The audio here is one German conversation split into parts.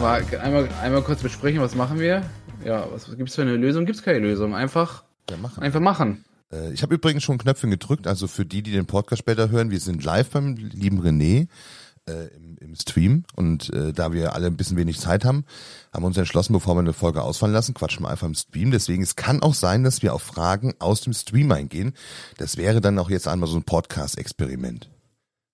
Mal einmal, einmal kurz besprechen, was machen wir? Ja, was gibt es für eine Lösung? Gibt es keine Lösung. Einfach, Ja, machen. einfach machen. Äh, Ich habe übrigens schon Knöpfchen gedrückt, also für die, die den Podcast später hören, wir sind live beim lieben René äh, im, im Stream und äh, da wir alle ein bisschen wenig Zeit haben, haben wir uns entschlossen, bevor wir eine Folge ausfallen lassen, quatschen wir einfach im Stream. Deswegen, es kann auch sein, dass wir auf Fragen aus dem Stream eingehen. Das wäre dann auch jetzt einmal so ein Podcast-Experiment.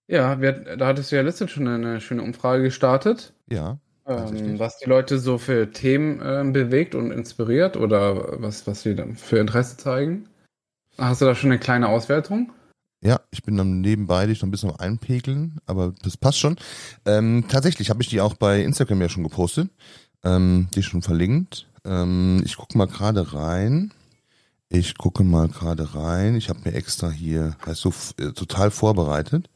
Ja, wir, da hattest du ja letztens schon eine schöne Umfrage gestartet, Ja. Ähm, was die Leute so für Themen ähm, bewegt und inspiriert oder was, was sie dann für Interesse zeigen. Hast du da schon eine kleine Auswertung? Ja, ich bin dann nebenbei dich noch ein bisschen am einpegeln, aber das passt schon. Ähm, tatsächlich habe ich die auch bei Instagram ja schon gepostet, ähm, die schon verlinkt. Ähm, ich gucke mal gerade rein. Ich gucke mal gerade rein. Ich habe mir extra hier, weißt du, äh, total vorbereitet.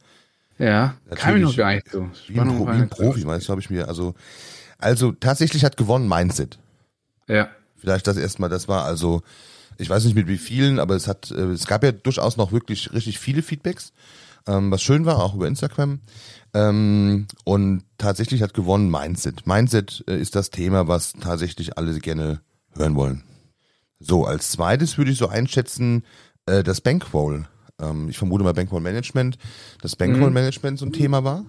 Ja, kann mich noch Natürlich. gar nicht so. Wie ein, Pro, wie ein Profi, weißt du, habe ich mir, also, also tatsächlich hat gewonnen Mindset. Ja, Vielleicht das erstmal, das war also, ich weiß nicht mit wie vielen, aber es hat, äh, es gab ja durchaus noch wirklich richtig viele Feedbacks, ähm, was schön war, auch über Instagram. Ähm, und tatsächlich hat gewonnen Mindset. Mindset äh, ist das Thema, was tatsächlich alle gerne hören wollen. So, als zweites würde ich so einschätzen, äh, das Bankroll. Ähm, ich vermute mal Bankroll Management, das Bankroll Management so ein Thema war.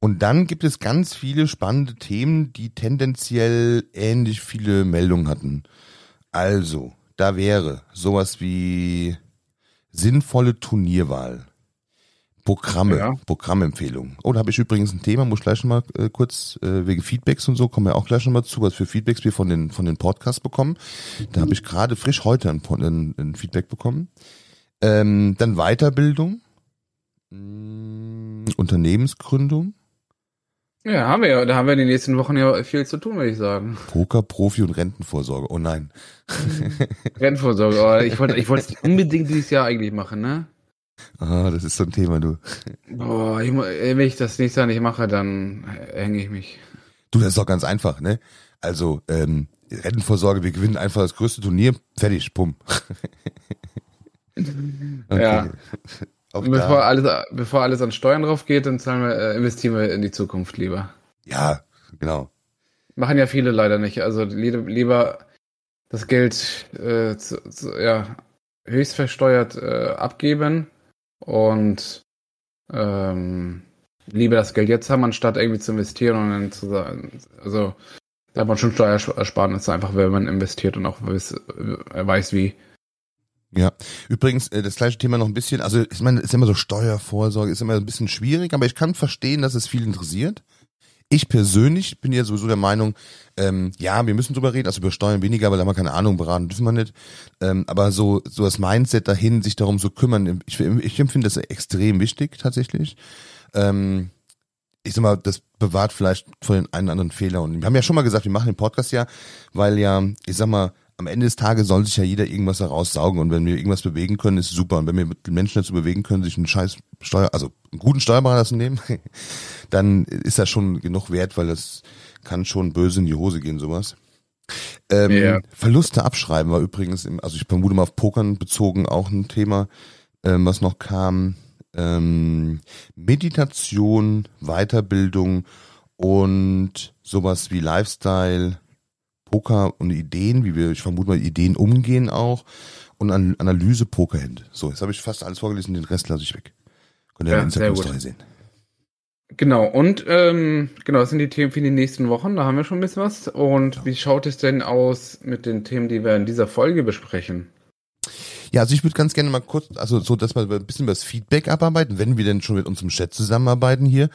Und dann gibt es ganz viele spannende Themen, die tendenziell ähnlich viele Meldungen hatten. Also, da wäre sowas wie sinnvolle Turnierwahl. Programme, Ja. Programmempfehlungen. Oh, da habe ich übrigens ein Thema, muss ich gleich noch mal äh, kurz äh, wegen Feedbacks und so, kommen wir auch gleich noch mal zu, was für Feedbacks wir von den von den Podcasts bekommen. Da habe ich gerade frisch heute ein, ein, ein Feedback bekommen. Ähm, dann Weiterbildung, mh, Unternehmensgründung, ja, haben wir ja. Da haben wir in den nächsten Wochen ja viel zu tun, würde ich sagen. Poker, Profi und Rentenvorsorge. Oh nein. Rennvorsorge. Aber ich wollte ich wollte es unbedingt dieses Jahr eigentlich machen, ne? Ah, das ist so ein Thema, du. Boah, ich, wenn ich das nächstes Jahr nicht mache, dann hänge ich mich. Du, das ist doch ganz einfach, ne? Also, ähm, Rentenvorsorge, wir gewinnen einfach das größte Turnier, fertig, bumm. okay. Ja. Bevor alles, bevor alles an Steuern drauf geht, dann zahlen wir, äh, investieren wir in die Zukunft lieber. ja, genau. Machen ja viele leider nicht. Also lieber, lieber das Geld äh, zu, zu, ja, höchst versteuert äh, abgeben und ähm, lieber das Geld jetzt haben, anstatt irgendwie zu investieren und dann zu sagen, also da hat man schon Steuersparnisse einfach, wenn man investiert und auch weiß, äh, weiß wie. Ja, übrigens, äh, das gleiche Thema noch ein bisschen, also ich meine, ist immer so Steuervorsorge, ist immer ein bisschen schwierig, aber ich kann verstehen, dass es viel interessiert. Ich persönlich bin ja sowieso der Meinung, ähm, ja, wir müssen drüber reden, also über Steuern weniger, weil da haben wir keine Ahnung, beraten dürfen wir nicht. Ähm, aber so, so das Mindset dahin, sich darum zu kümmern, ich, ich empfinde das extrem wichtig tatsächlich. Ähm, ich sag mal, das bewahrt vielleicht vor den einen oder anderen Fehler. Und wir haben ja schon mal gesagt, wir machen den Podcast ja, weil ja, ich sag mal, am Ende des Tages soll sich ja jeder irgendwas heraussaugen und wenn wir irgendwas bewegen können, ist super. Und wenn wir mit den Menschen dazu bewegen können, sich einen scheiß Steuer, also einen guten Steuerberater zu nehmen, dann ist das schon genug wert, weil das kann schon böse in die Hose gehen, sowas. Ähm, Ja. Verluste abschreiben war übrigens, im, also ich vermute mal auf Pokern bezogen auch ein Thema, ähm, was noch kam. Ähm, Meditation, Weiterbildung und sowas wie Lifestyle, Poker und Ideen, wie wir, ich vermute mal, Ideen umgehen auch und an Analyse Pokerhände. So, jetzt habe ich fast alles vorgelesen, den Rest lasse ich weg. Könnt ihr Ja, ja, in Instagram sehen. Genau, und ähm, genau, das sind die Themen für die nächsten Wochen, da haben wir schon ein bisschen was. Und wie schaut es denn aus mit den Themen, die wir in dieser Folge besprechen? Ja, also ich würde ganz gerne mal kurz, also so, dass wir ein bisschen über das Feedback abarbeiten, wenn wir denn schon mit unserem Chat zusammenarbeiten hier,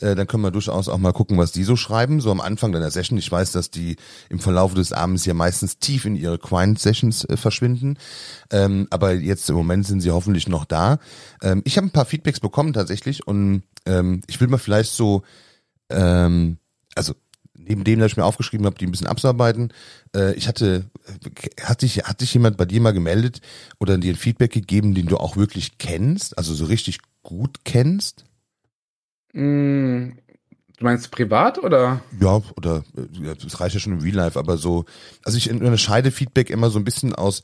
äh, dann können wir durchaus auch mal gucken, was die so schreiben, so am Anfang deiner Session. Ich weiß, dass die im Verlauf des Abends ja meistens tief in ihre Quiet-Sessions äh, verschwinden, ähm, aber jetzt im Moment sind sie hoffentlich noch da. Ähm, ich habe ein paar Feedbacks bekommen tatsächlich und ähm, ich will mal vielleicht so ähm, also neben dem, dass ich mir aufgeschrieben habe, die ein bisschen abzuarbeiten, äh, ich hatte, hat dich, hat dich jemand bei dir mal gemeldet oder dir ein Feedback gegeben, den du auch wirklich kennst, also so richtig gut kennst? Mm, du meinst privat oder? Ja, oder äh, das reicht ja schon im Real Life, aber so, also ich unterscheide Feedback immer so ein bisschen aus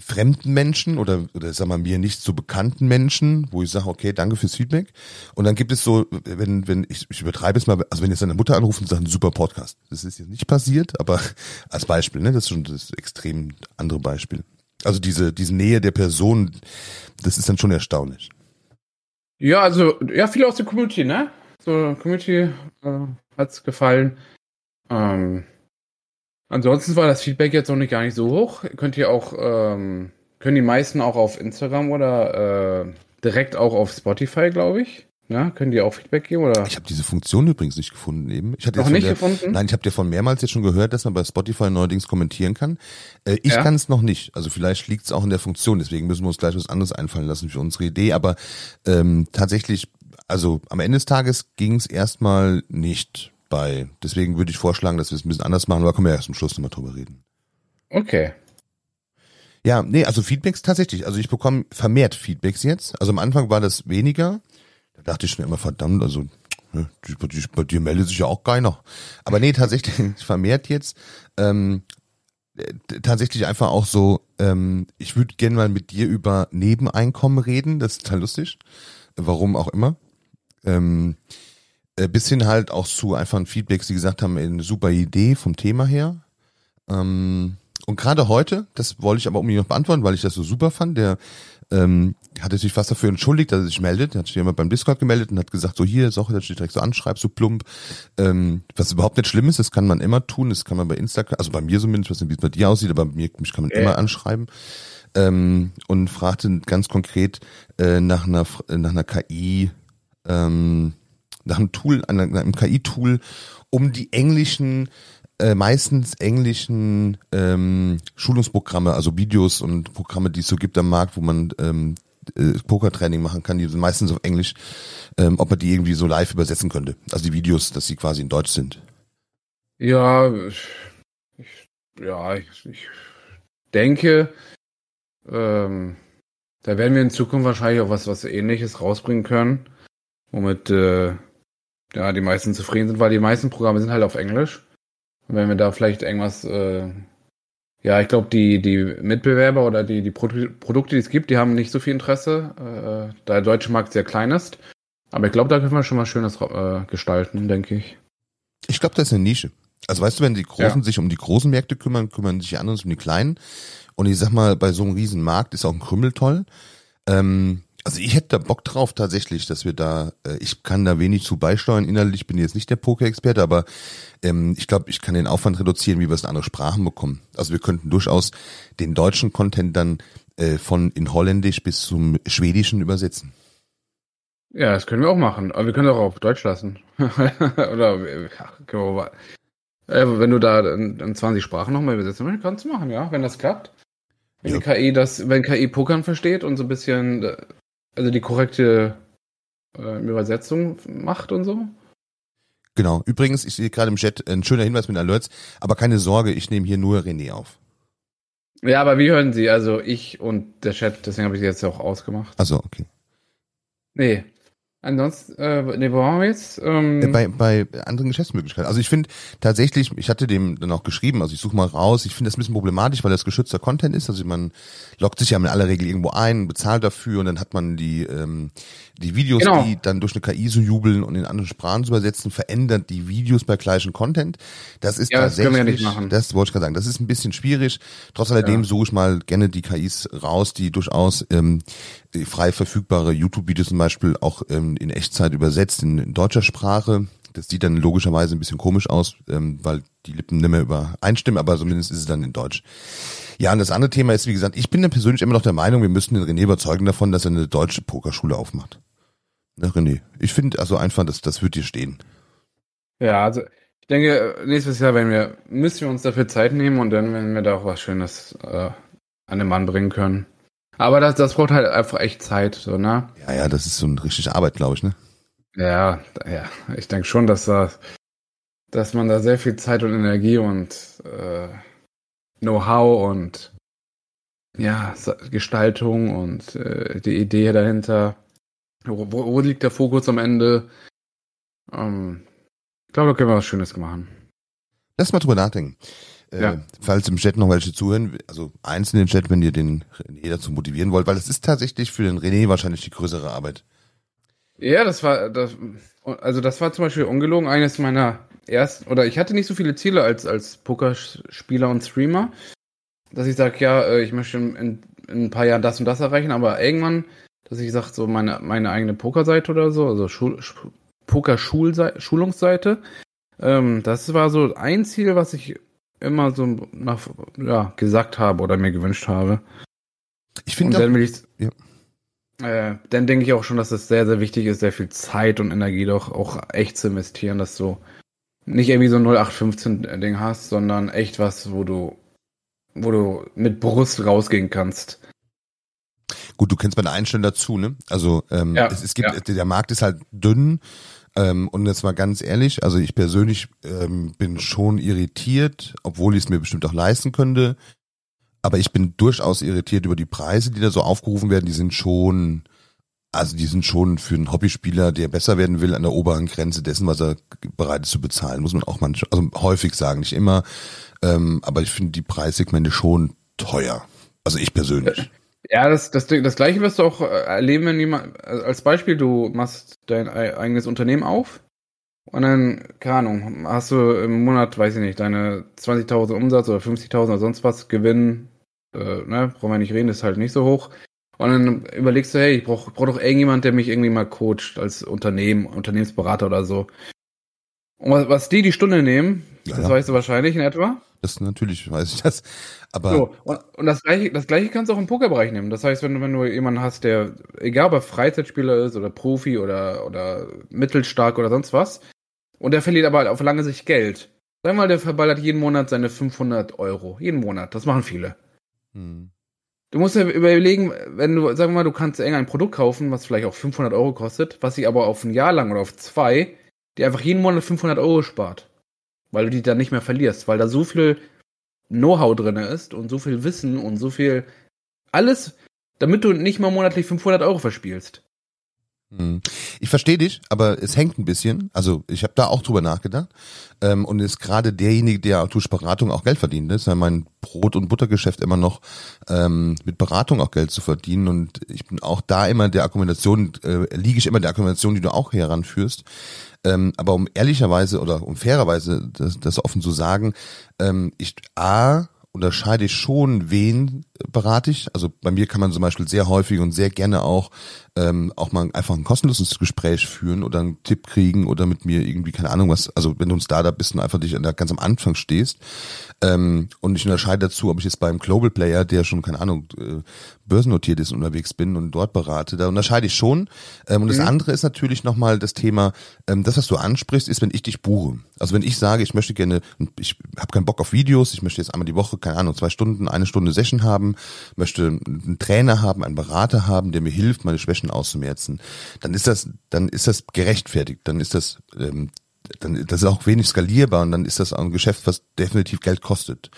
fremden Menschen oder, oder sag mal mir nicht so bekannten Menschen, wo ich sage, okay, danke fürs Feedback. Und dann gibt es so, wenn, wenn, ich, ich übertreibe es mal, also wenn jetzt deine Mutter anruft und sagt, super Podcast. Das ist jetzt nicht passiert, aber als Beispiel, ne? Das ist schon das extrem andere Beispiel. Also diese, diese Nähe der Person, das ist dann schon erstaunlich. Ja, also, ja, viele aus der Community, ne? So, Community äh, hat's gefallen. Ähm, Ansonsten war das Feedback jetzt noch nicht gar nicht so hoch. Könnt ihr auch, ähm, können die meisten auch auf Instagram oder äh, direkt auch auf Spotify, glaube ich. Ja, können die auch Feedback geben oder? Ich habe diese Funktion übrigens nicht gefunden eben. Ich hatte Noch nicht der, gefunden? Nein, ich habe dir von mehrmals jetzt schon gehört, dass man bei Spotify neuerdings kommentieren kann. Äh, ich Ja. kann es noch nicht. Also vielleicht liegt es auch in der Funktion. Deswegen müssen wir uns gleich was anderes einfallen lassen für unsere Idee. Aber ähm, tatsächlich, also am Ende des Tages ging es erstmal nicht bei. Deswegen würde ich vorschlagen, dass wir es ein bisschen anders machen. Aber können wir erst zum Schluss nochmal drüber reden. Okay. Ja, nee, also Feedbacks tatsächlich. Also ich bekomme vermehrt Feedbacks jetzt. Also am Anfang war das weniger. Da dachte ich mir immer, verdammt, also ne, bei dir- bei dir meldet sich ja auch keiner. Aber nee, tatsächlich vermehrt jetzt. Ähm, äh, tatsächlich einfach auch so, ähm, ich würde gerne mal mit dir über Nebeneinkommen reden. Das ist total lustig. Warum auch immer. Ähm, äh, bis hin halt auch zu einfach Feedbacks, die gesagt haben, eine super Idee vom Thema her. Ähm, und gerade heute, das wollte ich aber irgendwie noch beantworten, weil ich das so super fand, der ähm, hatte sich fast dafür entschuldigt, dass er sich meldet. Er hat sich jemand beim Discord gemeldet und hat gesagt, so hier, Sache, dass du dich direkt so anschreibst, so plump. Ähm, was überhaupt nicht schlimm ist, das kann man immer tun, das kann man bei Instagram, also bei mir zumindest, weiß nicht, wie es bei dir aussieht, aber bei mir, mich kann man Ja. immer anschreiben. Ähm, und fragte ganz konkret äh, nach einer nach einer KI, ähm, nach einem Tool, einem KI-Tool, um die englischen äh, meistens englischen ähm, Schulungsprogramme, also Videos und Programme, die es so gibt am Markt, wo man ähm, äh, Pokertraining machen kann, die sind meistens auf Englisch, ähm, ob man die irgendwie so live übersetzen könnte. Also die Videos, dass sie quasi in Deutsch sind. Ja, ich, ja, ich, ich denke, ähm, da werden wir in Zukunft wahrscheinlich auch was, was ähnliches rausbringen können, womit äh, ja, die meisten zufrieden sind, weil die meisten Programme sind halt auf Englisch. Und wenn wir da vielleicht irgendwas, äh, ja, ich glaube, die, die Mitbewerber oder die, die Produ Produkte, die es gibt, die haben nicht so viel Interesse, äh, da der deutsche Markt sehr klein ist. Aber ich glaube, da können wir schon mal Schönes äh, gestalten, denke ich. Ich glaube, das ist eine Nische. Also weißt du, wenn die Großen Ja. sich um die großen Märkte kümmern, kümmern sich die anderen um die kleinen. Und ich sag mal, bei so einem riesen Markt ist auch ein Krümmel toll. Ähm, also ich hätte da Bock drauf tatsächlich, dass wir da, äh, ich kann da wenig zu beisteuern innerlich, bin jetzt nicht der Poker-Experte, aber ähm, ich glaube, ich kann den Aufwand reduzieren, wie wir es in andere Sprachen bekommen. Also wir könnten durchaus den deutschen Content dann äh, von in Holländisch bis zum Schwedischen übersetzen. Ja, das können wir auch machen. Aber wir können auch auf Deutsch lassen. Oder ja, können wir. Äh, wenn du da in, in 20 Sprachen nochmal übersetzen willst, kannst du machen, ja, wenn das klappt. Wenn Ja. die KI das, wenn KI Pokern versteht und so ein bisschen, äh, also die korrekte äh, Übersetzung macht und so. Genau. Übrigens, ich sehe gerade im Chat ein schöner Hinweis mit Alerts, aber keine Sorge, ich nehme hier nur René auf. Ja, aber wie hören Sie? Also ich und der Chat, deswegen habe ich sie jetzt auch ausgemacht. Also okay. Nee. Ansonsten, äh, nee, wo waren wir jetzt? Ähm, Äh, Bei, bei anderen Geschäftsmöglichkeiten. Also ich finde tatsächlich, ich hatte dem dann auch geschrieben, also ich suche mal raus, ich finde das ein bisschen problematisch, weil das geschützter Content ist. Also man loggt sich ja in aller Regel irgendwo ein, bezahlt dafür und dann hat man die, ähm, die Videos, Genau. die dann durch eine KI so jubeln und in andere Sprachen zu übersetzen, verändert die Videos bei gleichen Content. Das ist Ja, das können tatsächlich, wir ja nicht machen. das wollte ich gerade sagen, das ist ein bisschen schwierig. Trotz alledem Ja. suche ich mal gerne die KIs raus, die durchaus ähm, die frei verfügbare YouTube-Videos zum Beispiel auch ähm, in Echtzeit übersetzt in, in deutscher Sprache. Das sieht dann logischerweise ein bisschen komisch aus, ähm, weil die Lippen nicht mehr übereinstimmen, aber zumindest ist es dann in Deutsch. Ja, und das andere Thema ist, wie gesagt, ich bin dann persönlich immer noch der Meinung, wir müssen den René überzeugen davon, dass er eine deutsche Pokerschule aufmacht. Ne, René? Ich finde also einfach, das, das wird dir stehen. Ja, also ich denke, nächstes Jahr wenn wir, müssen wir uns dafür Zeit nehmen und dann werden wir da auch was Schönes äh, an den Mann bringen können. Aber das, das braucht halt einfach echt Zeit, so, ne? Ja, ja, das ist so eine richtige Arbeit, glaube ich, ne? Ja, ja, ich denke schon, dass da dass man da sehr viel Zeit und Energie und äh, Know-how und ja, Gestaltung und äh, die Idee dahinter. Wo, wo, liegt der Fokus am Ende? Ähm, ich glaube, da können wir was Schönes machen. Lass mal drüber nachdenken. Äh, ja. Falls im Chat noch welche zuhören, also eins in den Chat, wenn ihr den René dazu motivieren wollt, weil es ist tatsächlich für den René wahrscheinlich die größere Arbeit. Ja, das war, das, also das war zum Beispiel ungelogen eines meiner ersten, oder ich hatte nicht so viele Ziele als, als Pokerspieler und Streamer dass ich sage, ja, äh, ich möchte in, in, ein paar Jahren das und das erreichen, aber irgendwann, dass ich sage, so meine, meine eigene Pokerseite oder so, also Schul, Poker-Schulungsseite, ähm, das war so ein Ziel, was ich immer so nach, ja, gesagt habe oder mir gewünscht habe. Ich finde, dann will ich, ja. äh, dann denke ich auch schon, dass es sehr, sehr wichtig ist, sehr viel Zeit und Energie doch auch echt zu investieren, dass du nicht irgendwie so ein 0815 Ding hast, sondern echt was, wo du wo du mit Brust rausgehen kannst. Gut, du kennst meine Einstellung dazu, ne? Also ähm, ja, es, es gibt, ja. der Markt ist halt dünn. Ähm, und jetzt mal ganz ehrlich, also ich persönlich ähm, bin schon irritiert, obwohl ich es mir bestimmt auch leisten könnte. Aber ich bin durchaus irritiert über die Preise, die da so aufgerufen werden. Die sind schon, also die sind schon für einen Hobbyspieler, der besser werden will, an der oberen Grenze dessen, was er bereit ist zu bezahlen. Muss man auch manchmal, also häufig sagen, nicht immer. Ähm, aber ich finde die Preissegmente schon teuer. Also ich persönlich. Ja, das, das, das gleiche wirst du auch äh, erleben, wenn jemand, also als Beispiel, du machst dein eigenes Unternehmen auf und dann, keine Ahnung, hast du im Monat, weiß ich nicht, deine 20.000 Umsatz oder 50.000 oder sonst was Gewinn, äh, ne, brauchen wir nicht reden, ist halt nicht so hoch. Und dann überlegst du, hey, ich brauche brauch doch irgendjemand, der mich irgendwie mal coacht als Unternehmen, Unternehmensberater oder so. Und was, was die die Stunde nehmen, ja, das weißt du wahrscheinlich in etwa. Das natürlich weiß ich das. Aber so, und, und, das gleiche, das gleiche kannst du auch im Pokerbereich nehmen. Das heißt, wenn, wenn du jemanden hast, der, egal ob er Freizeitspieler ist oder Profi oder, oder mittelstark oder sonst was, und der verliert aber auf lange Sicht Geld. Wir mal, der verballert jeden Monat seine 500 Euro. Jeden Monat. Das machen viele. Hm. Du musst ja überlegen, wenn du, sagen wir mal, du kannst eng ein Produkt kaufen, was vielleicht auch 500 Euro kostet, was sich aber auf ein Jahr lang oder auf zwei, die einfach jeden Monat 500 Euro spart weil du die dann nicht mehr verlierst, weil da so viel Know-how drin ist und so viel Wissen und so viel alles, damit du nicht mal monatlich 500 Euro verspielst. Hm. Ich verstehe dich, aber es hängt ein bisschen. Also ich habe da auch drüber nachgedacht ähm, und ist gerade derjenige, der durch Beratung auch Geld verdient. Das ist ja mein Brot- und Buttergeschäft immer noch ähm, mit Beratung auch Geld zu verdienen und ich bin auch da immer der Argumentation, äh, liege ich immer der Argumentation, die du auch heranführst. Ähm, aber um ehrlicherweise oder um fairerweise das, das offen zu sagen, ähm, ich A, unterscheide ich schon, wen berate ich. Also bei mir kann man zum Beispiel sehr häufig und sehr gerne auch ähm, auch mal einfach ein kostenloses Gespräch führen oder einen Tipp kriegen oder mit mir irgendwie, keine Ahnung was, also wenn du ein Startup bist und einfach dich ganz am Anfang stehst. Ähm, und ich unterscheide dazu, ob ich jetzt beim Global Player, der schon, keine Ahnung, äh, börsennotiert ist, unterwegs bin und dort berate, da unterscheide ich schon. Ähm, und mhm. das andere ist natürlich nochmal das Thema, ähm, das, was du ansprichst, ist, wenn ich dich buche. Also wenn ich sage, ich möchte gerne, ich habe keinen Bock auf Videos, ich möchte jetzt einmal die Woche, keine Ahnung, zwei Stunden, eine Stunde Session haben, möchte einen Trainer haben, einen Berater haben, der mir hilft, meine Schwächen auszumerzen, dann ist das, dann ist das gerechtfertigt, dann ist das, ähm, dann das ist auch wenig skalierbar und dann ist das auch ein Geschäft, was definitiv Geld kostet.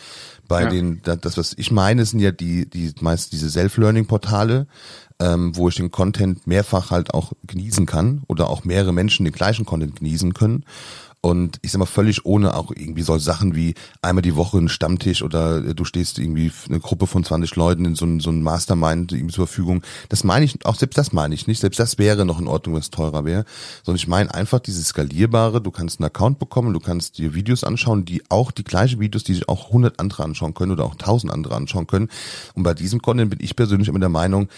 Bei ja. den, das was ich meine, sind ja die, die meist diese Self-Learning-Portale, ähm, wo ich den Content mehrfach halt auch genießen kann oder auch mehrere Menschen den gleichen Content genießen können. Und ich sag mal, völlig ohne auch irgendwie so Sachen wie einmal die Woche ein Stammtisch oder du stehst irgendwie eine Gruppe von 20 Leuten in so ein, so ein Mastermind irgendwie zur Verfügung. Das meine ich, auch selbst das meine ich nicht. Selbst das wäre noch in Ordnung, wenn es teurer wäre. Sondern ich meine einfach dieses skalierbare, du kannst einen Account bekommen, du kannst dir Videos anschauen, die auch die gleichen Videos, die sich auch 100 andere anschauen können oder auch 1000 andere anschauen können. Und bei diesem Content bin ich persönlich immer der Meinung,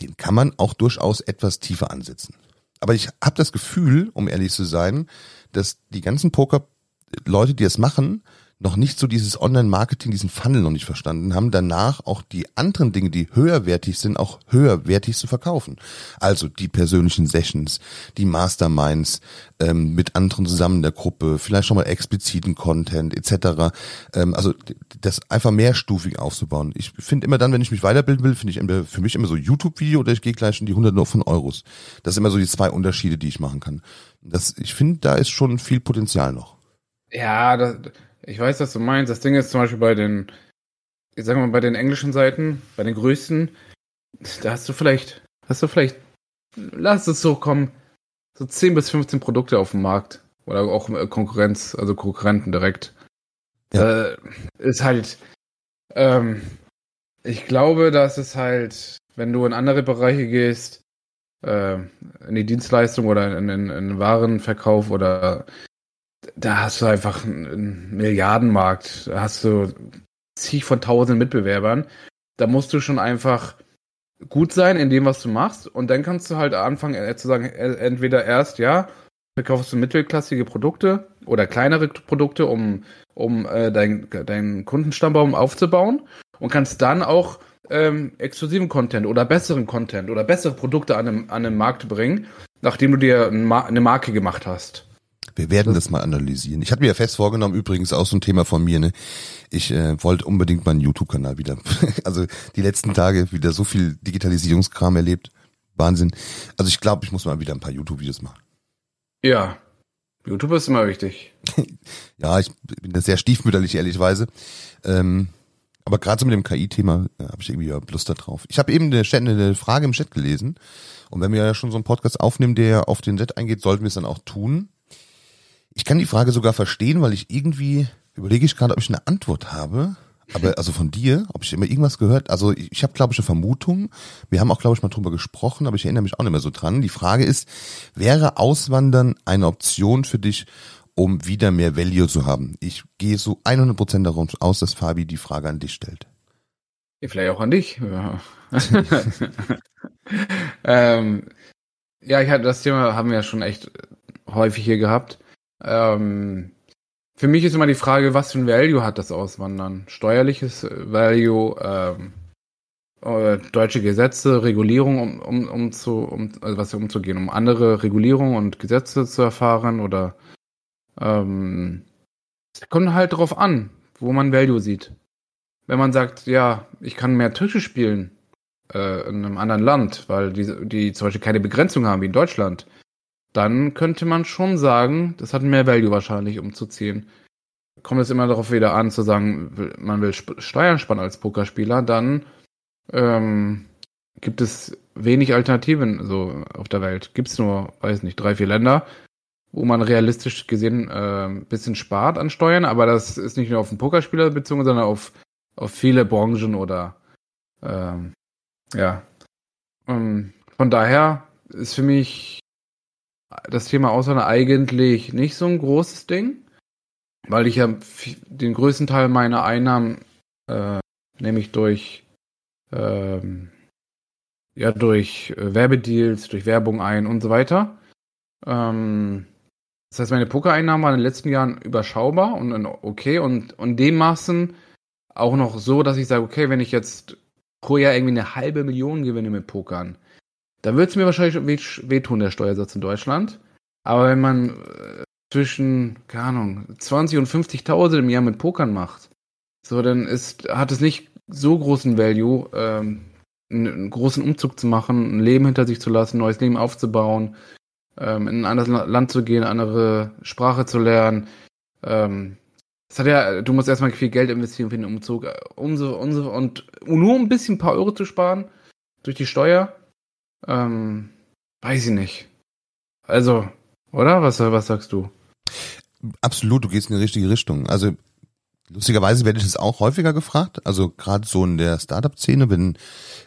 den kann man auch durchaus etwas tiefer ansetzen. Aber ich habe das Gefühl, um ehrlich zu sein, dass die ganzen Poker-Leute, die es machen, noch nicht so dieses Online-Marketing, diesen Funnel noch nicht verstanden haben, danach auch die anderen Dinge, die höherwertig sind, auch höherwertig zu verkaufen. Also die persönlichen Sessions, die Masterminds ähm, mit anderen zusammen in der Gruppe, vielleicht schon mal expliziten Content etc. Ähm, also das einfach mehrstufig aufzubauen. Ich finde immer dann, wenn ich mich weiterbilden will, finde ich für mich immer so YouTube-Video oder ich gehe gleich in die hunderte von Euros. Das sind immer so die zwei Unterschiede, die ich machen kann. Das, ich finde, da ist schon viel Potenzial noch. Ja, das, ich weiß, was du meinst. Das Ding ist zum Beispiel bei den, ich sag mal, bei den englischen Seiten, bei den größten, da hast du vielleicht, hast du vielleicht, lass es so kommen, so 10 bis 15 Produkte auf dem Markt. Oder auch Konkurrenz, also Konkurrenten direkt. Ja. Äh, ist halt, ähm, ich glaube, dass es halt, wenn du in andere Bereiche gehst, äh, in die Dienstleistung oder in den Warenverkauf oder da hast du einfach einen Milliardenmarkt, da hast du zig von tausend Mitbewerbern. Da musst du schon einfach gut sein in dem, was du machst und dann kannst du halt anfangen äh, zu sagen, äh, entweder erst, ja, verkaufst du mittelklassige Produkte oder kleinere Produkte, um, um äh, deinen dein Kundenstammbaum aufzubauen und kannst dann auch ähm, exklusiven Content oder besseren Content oder bessere Produkte an den, an den Markt bringen, nachdem du dir eine Marke gemacht hast. Wir werden das mal analysieren. Ich hatte mir ja fest vorgenommen, übrigens auch so ein Thema von mir, ne? Ich äh, wollte unbedingt meinen YouTube-Kanal wieder. also die letzten Tage wieder so viel Digitalisierungskram erlebt. Wahnsinn. Also ich glaube, ich muss mal wieder ein paar YouTube-Videos machen. Ja, YouTube ist immer wichtig. ja, ich bin da sehr stiefmütterlich, ehrlichweise. Ähm, aber gerade so mit dem KI-Thema habe ich irgendwie ja Lust da drauf. Ich habe eben eine, eine Frage im Chat gelesen. Und wenn wir ja schon so einen Podcast aufnehmen, der auf den Chat eingeht, sollten wir es dann auch tun. Ich kann die Frage sogar verstehen, weil ich irgendwie überlege ich gerade, ob ich eine Antwort habe. Aber also von dir, ob ich immer irgendwas gehört, also ich, ich habe glaube ich eine Vermutung. Wir haben auch glaube ich mal drüber gesprochen, aber ich erinnere mich auch nicht mehr so dran. Die Frage ist, wäre Auswandern eine Option für dich, um wieder mehr Value zu haben? Ich gehe so 100% darum aus, dass Fabi die Frage an dich stellt. Vielleicht auch an dich. Ja. ähm, ja, ich hatte das Thema haben wir ja schon echt häufig hier gehabt. Ähm, für mich ist immer die Frage, was für ein Value hat das Auswandern? Steuerliches Value, ähm, äh, deutsche Gesetze, Regulierung, um, um, um zu, um, also was umzugehen, um andere Regulierungen und Gesetze zu erfahren oder ähm, es kommt halt drauf an, wo man Value sieht. Wenn man sagt, ja, ich kann mehr Tische spielen äh, in einem anderen Land, weil die, die zum Beispiel keine Begrenzung haben wie in Deutschland, dann könnte man schon sagen, das hat mehr Value wahrscheinlich, umzuziehen. Kommt es immer darauf wieder an, zu sagen, man will Steuern sparen als Pokerspieler, dann ähm, gibt es wenig Alternativen so auf der Welt. Gibt es nur, weiß nicht, drei, vier Länder, wo man realistisch gesehen äh, ein bisschen spart an Steuern, aber das ist nicht nur auf den Pokerspieler bezogen, sondern auf, auf viele Branchen oder ähm, ja. Ähm, von daher ist für mich das Thema Auswahl eigentlich nicht so ein großes Ding, weil ich ja den größten Teil meiner Einnahmen äh, nämlich durch ähm, ja durch äh, Werbedeals, durch Werbung ein und so weiter. Ähm, das heißt, meine Pokereinnahmen waren in den letzten Jahren überschaubar und okay und und dem Maßen auch noch so, dass ich sage, okay, wenn ich jetzt pro Jahr irgendwie eine halbe Million gewinne mit Pokern, da wird es mir wahrscheinlich wehtun, der Steuersatz in Deutschland. Aber wenn man äh, zwischen, keine Ahnung, 20 und 50.000 im Jahr mit Pokern macht, so, dann ist, hat es nicht so großen Value, ähm, einen, einen, großen Umzug zu machen, ein Leben hinter sich zu lassen, ein neues Leben aufzubauen, ähm, in ein anderes Land zu gehen, andere Sprache zu lernen. Ähm, das hat ja, du musst erstmal viel Geld investieren für den Umzug, äh, umso, umso, und nur um ein bisschen ein paar Euro zu sparen durch die Steuer, ähm, weiß ich nicht. Also, oder? Was, was sagst du? Absolut, du gehst in die richtige Richtung. Also lustigerweise werde ich es auch häufiger gefragt. Also gerade so in der Startup-Szene, wenn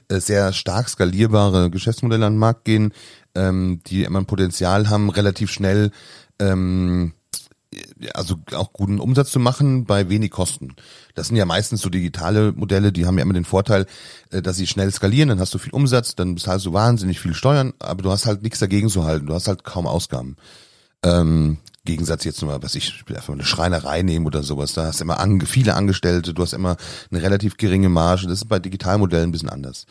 äh, sehr stark skalierbare Geschäftsmodelle an den Markt gehen, ähm, die immer ein Potenzial haben, relativ schnell ähm, also auch guten Umsatz zu machen bei wenig Kosten. Das sind ja meistens so digitale Modelle, die haben ja immer den Vorteil, äh, dass sie schnell skalieren, dann hast du viel Umsatz, dann bezahlst du wahnsinnig viel Steuern, aber du hast halt nichts dagegen zu halten, du hast halt kaum Ausgaben. Ähm, Gegensatz jetzt nur, was ich, einfach eine Schreinerei nehmen oder sowas. Da hast du immer an, viele Angestellte, du hast immer eine relativ geringe Marge. Das ist bei Digitalmodellen ein bisschen anders.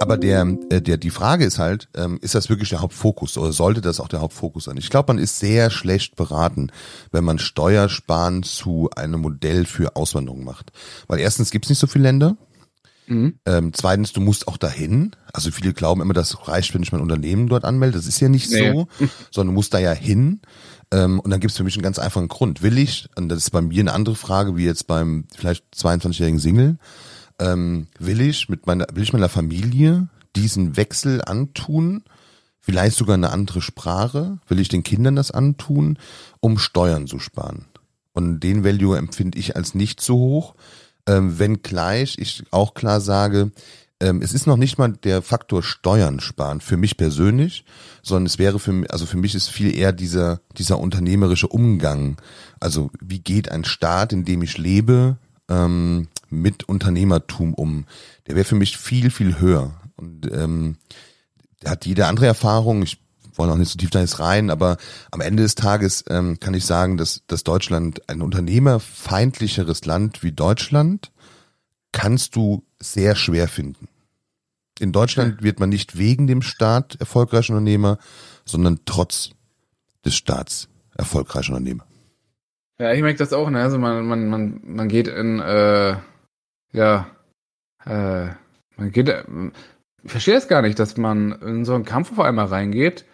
Aber der, äh, der, die Frage ist halt, ähm, ist das wirklich der Hauptfokus oder sollte das auch der Hauptfokus sein? Ich glaube, man ist sehr schlecht beraten, wenn man Steuersparen zu einem Modell für Auswanderung macht. Weil erstens gibt es nicht so viele Länder. Mhm. Ähm, zweitens, du musst auch dahin. Also viele glauben immer, das reicht, wenn ich mein Unternehmen dort anmelde. Das ist ja nicht nee. so, sondern du musst da ja hin. Ähm, und dann gibt es für mich einen ganz einfachen Grund. Will ich, und das ist bei mir eine andere Frage, wie jetzt beim vielleicht 22-jährigen Single, ähm, will ich mit meiner, will ich meiner Familie diesen Wechsel antun, vielleicht sogar eine andere Sprache, will ich den Kindern das antun, um Steuern zu sparen. Und den Value empfinde ich als nicht so hoch, ähm, wenngleich ich auch klar sage, ähm, es ist noch nicht mal der Faktor Steuern sparen für mich persönlich, sondern es wäre für mich, also für mich ist viel eher dieser, dieser unternehmerische Umgang. Also wie geht ein Staat, in dem ich lebe, ähm, mit Unternehmertum um? Der wäre für mich viel, viel höher. Und ähm, hat jede andere Erfahrung, ich wollte auch nicht so tief da jetzt rein, aber am Ende des Tages ähm, kann ich sagen, dass, dass Deutschland ein unternehmerfeindlicheres Land wie Deutschland kannst du sehr schwer finden. In Deutschland wird man nicht wegen dem Staat erfolgreicher Unternehmer, sondern trotz des Staats erfolgreicher Unternehmer. Ja, ich merke das auch, ne? Also man, man, man, man geht in, äh, ja, äh, man geht, äh, ich verstehe es gar nicht, dass man in so einen Kampf auf einmal reingeht.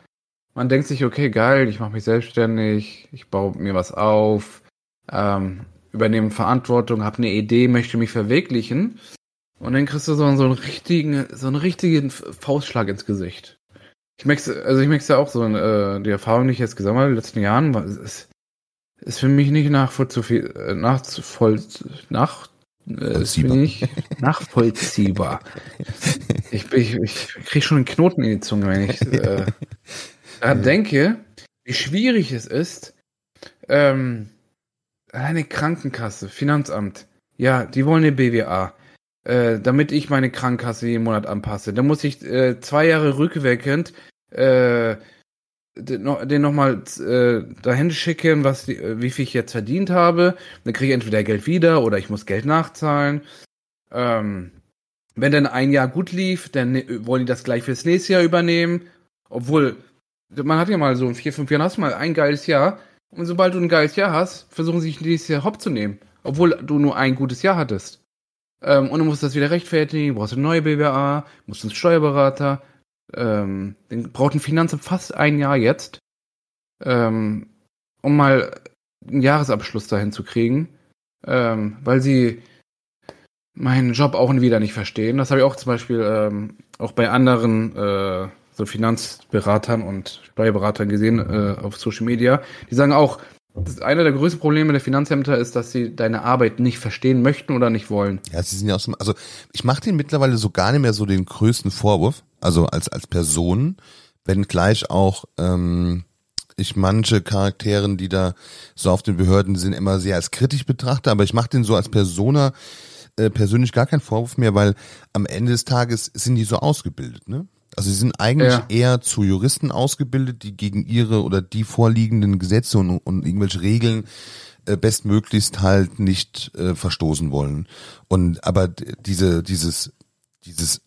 Man denkt sich, okay, geil, ich mache mich selbstständig, ich baue mir was auf, ähm, übernehme Verantwortung, habe eine Idee, möchte mich verwirklichen. Und dann kriegst du so, so einen richtigen, so einen richtigen Faustschlag ins Gesicht. Ich merke also ich merke ja auch so, äh, die Erfahrung, die ich jetzt gesammelt habe in den letzten Jahren, war, ist, ist für mich nicht nachvollziehbar, äh, nachvoll, nach, äh, nicht nachvollziehbar. ich, ich, ich kriege schon einen Knoten in die Zunge, wenn ich äh, daran denke, wie schwierig es ist, ähm, eine Krankenkasse, Finanzamt, ja, die wollen eine BWA äh, damit ich meine Krankenkasse jeden Monat anpasse. Da muss ich äh, zwei Jahre rückwirkend äh, den nochmal äh, dahin schicken, was die, äh, wie viel ich jetzt verdient habe. Dann kriege ich entweder Geld wieder oder ich muss Geld nachzahlen. Ähm, wenn dann ein Jahr gut lief, dann äh, wollen die das gleich fürs nächste Jahr übernehmen. Obwohl, man hat ja mal so in vier, fünf Jahren hast du mal ein geiles Jahr. Und sobald du ein geiles Jahr hast, versuchen sie dich nächstes Jahr hopp zu nehmen. Obwohl du nur ein gutes Jahr hattest. Ähm, und du musst das wieder rechtfertigen, brauchst eine neue BWA, musst einen Steuerberater. Ähm, den braucht ein Finanzamt fast ein Jahr jetzt, ähm, um mal einen Jahresabschluss dahin zu kriegen, ähm, weil sie meinen Job auch wieder nicht verstehen. Das habe ich auch zum Beispiel ähm, auch bei anderen äh, so Finanzberatern und Steuerberatern gesehen äh, auf Social Media. Die sagen auch, das einer der größten Probleme der Finanzämter ist, dass sie deine Arbeit nicht verstehen möchten oder nicht wollen. Ja, sie sind ja aus dem, also ich mache denen mittlerweile so gar nicht mehr so den größten Vorwurf, also als als Person, wenn gleich auch ähm, ich manche Charakteren, die da so auf den Behörden sind, immer sehr als kritisch betrachte, aber ich mache den so als Persona äh, persönlich gar keinen Vorwurf mehr, weil am Ende des Tages sind die so ausgebildet, ne? Also sie sind eigentlich ja. eher zu Juristen ausgebildet, die gegen ihre oder die vorliegenden Gesetze und, und irgendwelche Regeln äh, bestmöglichst halt nicht äh, verstoßen wollen. Und aber diese dieses dieses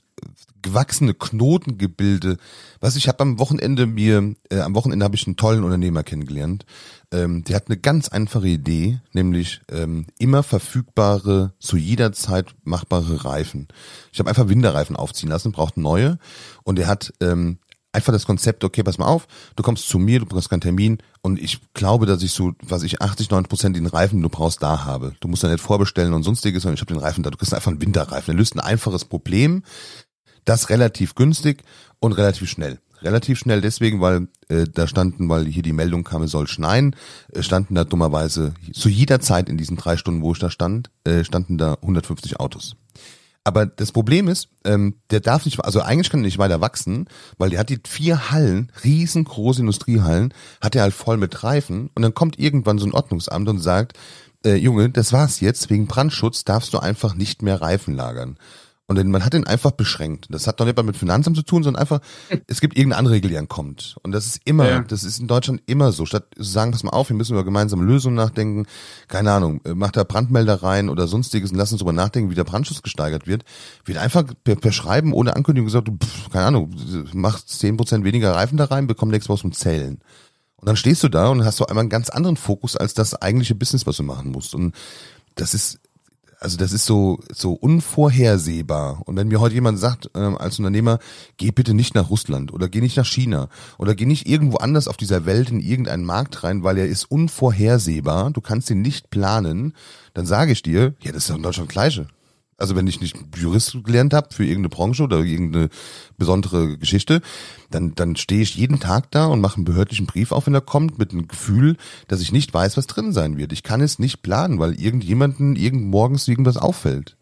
gewachsene Knotengebilde. Was ich habe am Wochenende mir, äh, am Wochenende habe ich einen tollen Unternehmer kennengelernt. Ähm, der hat eine ganz einfache Idee, nämlich ähm, immer verfügbare, zu jeder Zeit machbare Reifen. Ich habe einfach Winterreifen aufziehen lassen, braucht neue. Und er hat ähm, einfach das Konzept, okay, pass mal auf, du kommst zu mir, du brauchst keinen Termin und ich glaube, dass ich so, was ich 80, 90 Prozent den Reifen, den du brauchst, da habe. Du musst da nicht vorbestellen und sonstiges, sondern ich habe den Reifen da. Du kriegst einfach einen Winterreifen. Er löst ein einfaches Problem, das relativ günstig und relativ schnell. Relativ schnell deswegen, weil äh, da standen, weil hier die Meldung kam, es soll schneien, äh, standen da dummerweise zu jeder Zeit in diesen drei Stunden, wo ich da stand, äh, standen da 150 Autos. Aber das Problem ist, ähm, der darf nicht, also eigentlich kann er nicht weiter wachsen, weil der hat die vier Hallen, riesengroße Industriehallen, hat er halt voll mit Reifen und dann kommt irgendwann so ein Ordnungsamt und sagt, äh, Junge, das war's jetzt, wegen Brandschutz darfst du einfach nicht mehr Reifen lagern. Und man hat ihn einfach beschränkt. Das hat doch nicht mal mit Finanzamt zu tun, sondern einfach, es gibt irgendeine andere Regel, die ankommt. Und das ist immer, ja. das ist in Deutschland immer so. Statt zu sagen, pass mal auf, wir müssen über gemeinsame Lösungen nachdenken, keine Ahnung, äh, macht da Brandmelder rein oder sonstiges und lass uns darüber nachdenken, wie der Brandschutz gesteigert wird, wird einfach per, per Schreiben ohne Ankündigung gesagt, pff, keine Ahnung, macht zehn Prozent weniger Reifen da rein, bekomm nächstes Mal zum Zählen. Und dann stehst du da und hast so einmal einen ganz anderen Fokus als das eigentliche Business, was du machen musst. Und das ist, also das ist so, so unvorhersehbar. Und wenn mir heute jemand sagt, ähm, als Unternehmer, geh bitte nicht nach Russland oder geh nicht nach China oder geh nicht irgendwo anders auf dieser Welt in irgendeinen Markt rein, weil er ist unvorhersehbar, du kannst ihn nicht planen, dann sage ich dir, ja, das ist doch in Deutschland gleiche. Also wenn ich nicht Jurist gelernt habe für irgendeine Branche oder irgendeine besondere Geschichte, dann, dann stehe ich jeden Tag da und mache einen behördlichen Brief auf, wenn er kommt, mit einem Gefühl, dass ich nicht weiß, was drin sein wird. Ich kann es nicht planen, weil irgendjemanden irgend morgens irgendwas auffällt.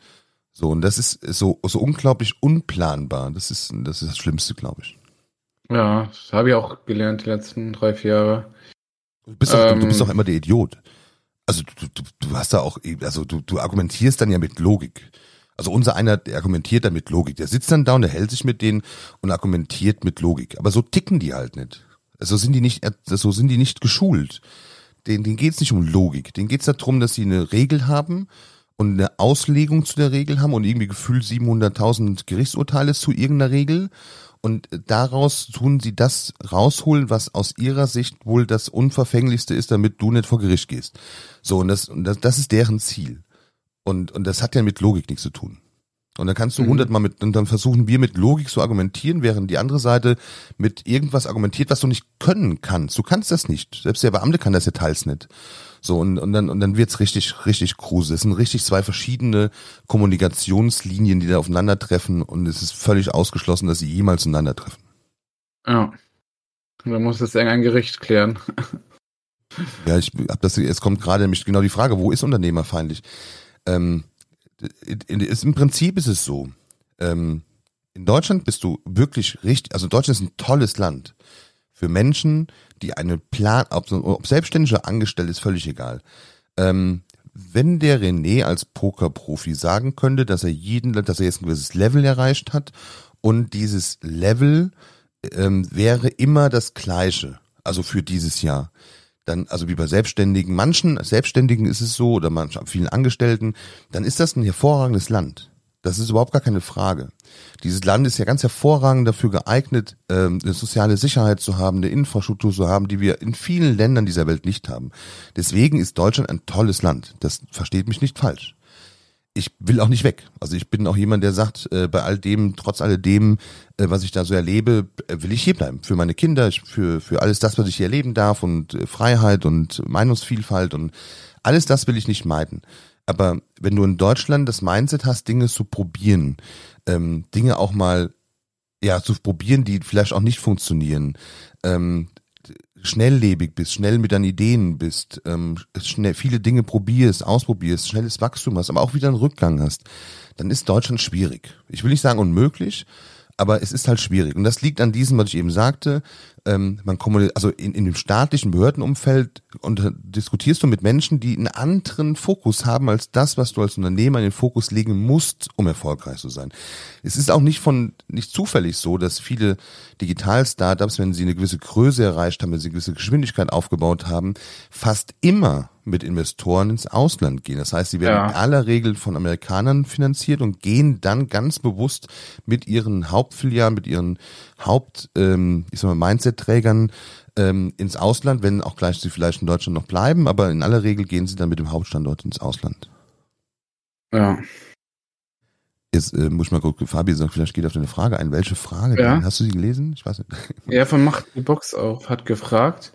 So, und das ist so, so unglaublich unplanbar. Das ist, das ist das Schlimmste, glaube ich. Ja, das habe ich auch gelernt die letzten drei, vier Jahre. Du bist doch, ähm, du bist doch immer der Idiot. Also du, du, du hast da auch, also du, du argumentierst dann ja mit Logik. Also unser einer, der argumentiert dann mit Logik. Der sitzt dann da und der hält sich mit denen und argumentiert mit Logik. Aber so ticken die halt nicht. So sind die nicht, so sind die nicht geschult. Den, denen geht's nicht um Logik. Denen geht's darum, dass sie eine Regel haben und eine Auslegung zu der Regel haben und irgendwie gefühlt 700.000 Gerichtsurteile zu irgendeiner Regel. Und daraus tun sie das rausholen, was aus ihrer Sicht wohl das Unverfänglichste ist, damit du nicht vor Gericht gehst. So, und das, und das, das ist deren Ziel. Und, und das hat ja mit Logik nichts zu tun. Und dann kannst du mhm. hundertmal mit, und dann versuchen wir mit Logik zu argumentieren, während die andere Seite mit irgendwas argumentiert, was du nicht können kannst. Du kannst das nicht. Selbst der Beamte kann das ja teils nicht. So, und, und dann, und dann wird's richtig, richtig kruse. Es sind richtig zwei verschiedene Kommunikationslinien, die da aufeinandertreffen und es ist völlig ausgeschlossen, dass sie jemals zueinander treffen. Ja. Und dann muss das irgendein Gericht klären. Ja, ich hab das, es kommt gerade nämlich genau die Frage, wo ist unternehmerfeindlich? Ähm, ist, Im Prinzip ist es so. Ähm, in Deutschland bist du wirklich richtig, also Deutschland ist ein tolles Land für Menschen, die eine Plan, ob, ob selbstständig oder angestellt ist, völlig egal. Ähm, wenn der René als Pokerprofi sagen könnte, dass er jeden, dass er jetzt ein gewisses Level erreicht hat und dieses Level ähm, wäre immer das gleiche, also für dieses Jahr, dann, also wie bei Selbstständigen, manchen Selbstständigen ist es so, oder manchen vielen Angestellten, dann ist das ein hervorragendes Land. Das ist überhaupt gar keine Frage. Dieses Land ist ja ganz hervorragend dafür geeignet, ähm, eine soziale Sicherheit zu haben, eine Infrastruktur zu haben, die wir in vielen Ländern dieser Welt nicht haben. Deswegen ist Deutschland ein tolles Land. Das versteht mich nicht falsch ich will auch nicht weg. Also ich bin auch jemand, der sagt, äh, bei all dem, trotz alledem, äh, was ich da so erlebe, äh, will ich hier bleiben. Für meine Kinder, für, für alles das, was ich hier erleben darf und äh, Freiheit und Meinungsvielfalt und alles das will ich nicht meiden. Aber wenn du in Deutschland das Mindset hast, Dinge zu probieren, ähm, Dinge auch mal ja zu probieren, die vielleicht auch nicht funktionieren, ähm, schnelllebig bist, schnell mit deinen Ideen bist, ähm, schnell viele Dinge probierst, ausprobierst, schnelles Wachstum hast, aber auch wieder einen Rückgang hast, dann ist Deutschland schwierig. Ich will nicht sagen unmöglich, aber es ist halt schwierig. Und das liegt an diesem, was ich eben sagte. Ähm, man kommuniziert, also in, in dem staatlichen Behördenumfeld und diskutierst du mit Menschen, die einen anderen Fokus haben als das, was du als Unternehmer in den Fokus legen musst, um erfolgreich zu sein. Es ist auch nicht von nicht zufällig so, dass viele Digital-Startups, wenn sie eine gewisse Größe erreicht haben, wenn sie eine gewisse Geschwindigkeit aufgebaut haben, fast immer mit Investoren ins Ausland gehen. Das heißt, sie werden ja. in aller Regel von Amerikanern finanziert und gehen dann ganz bewusst mit ihren Hauptfilialen, mit ihren Haupt, ähm, ich sag mal, Mindset-Trägern ähm, ins Ausland, wenn auch gleich sie vielleicht in Deutschland noch bleiben, aber in aller Regel gehen sie dann mit dem Hauptstandort ins Ausland. Ja. Jetzt äh, muss ich mal gucken, Fabi sagt, vielleicht geht auf deine Frage ein. Welche Frage ja. denn? Hast du sie gelesen? Ich weiß nicht. Er von Macht die Box auf hat gefragt,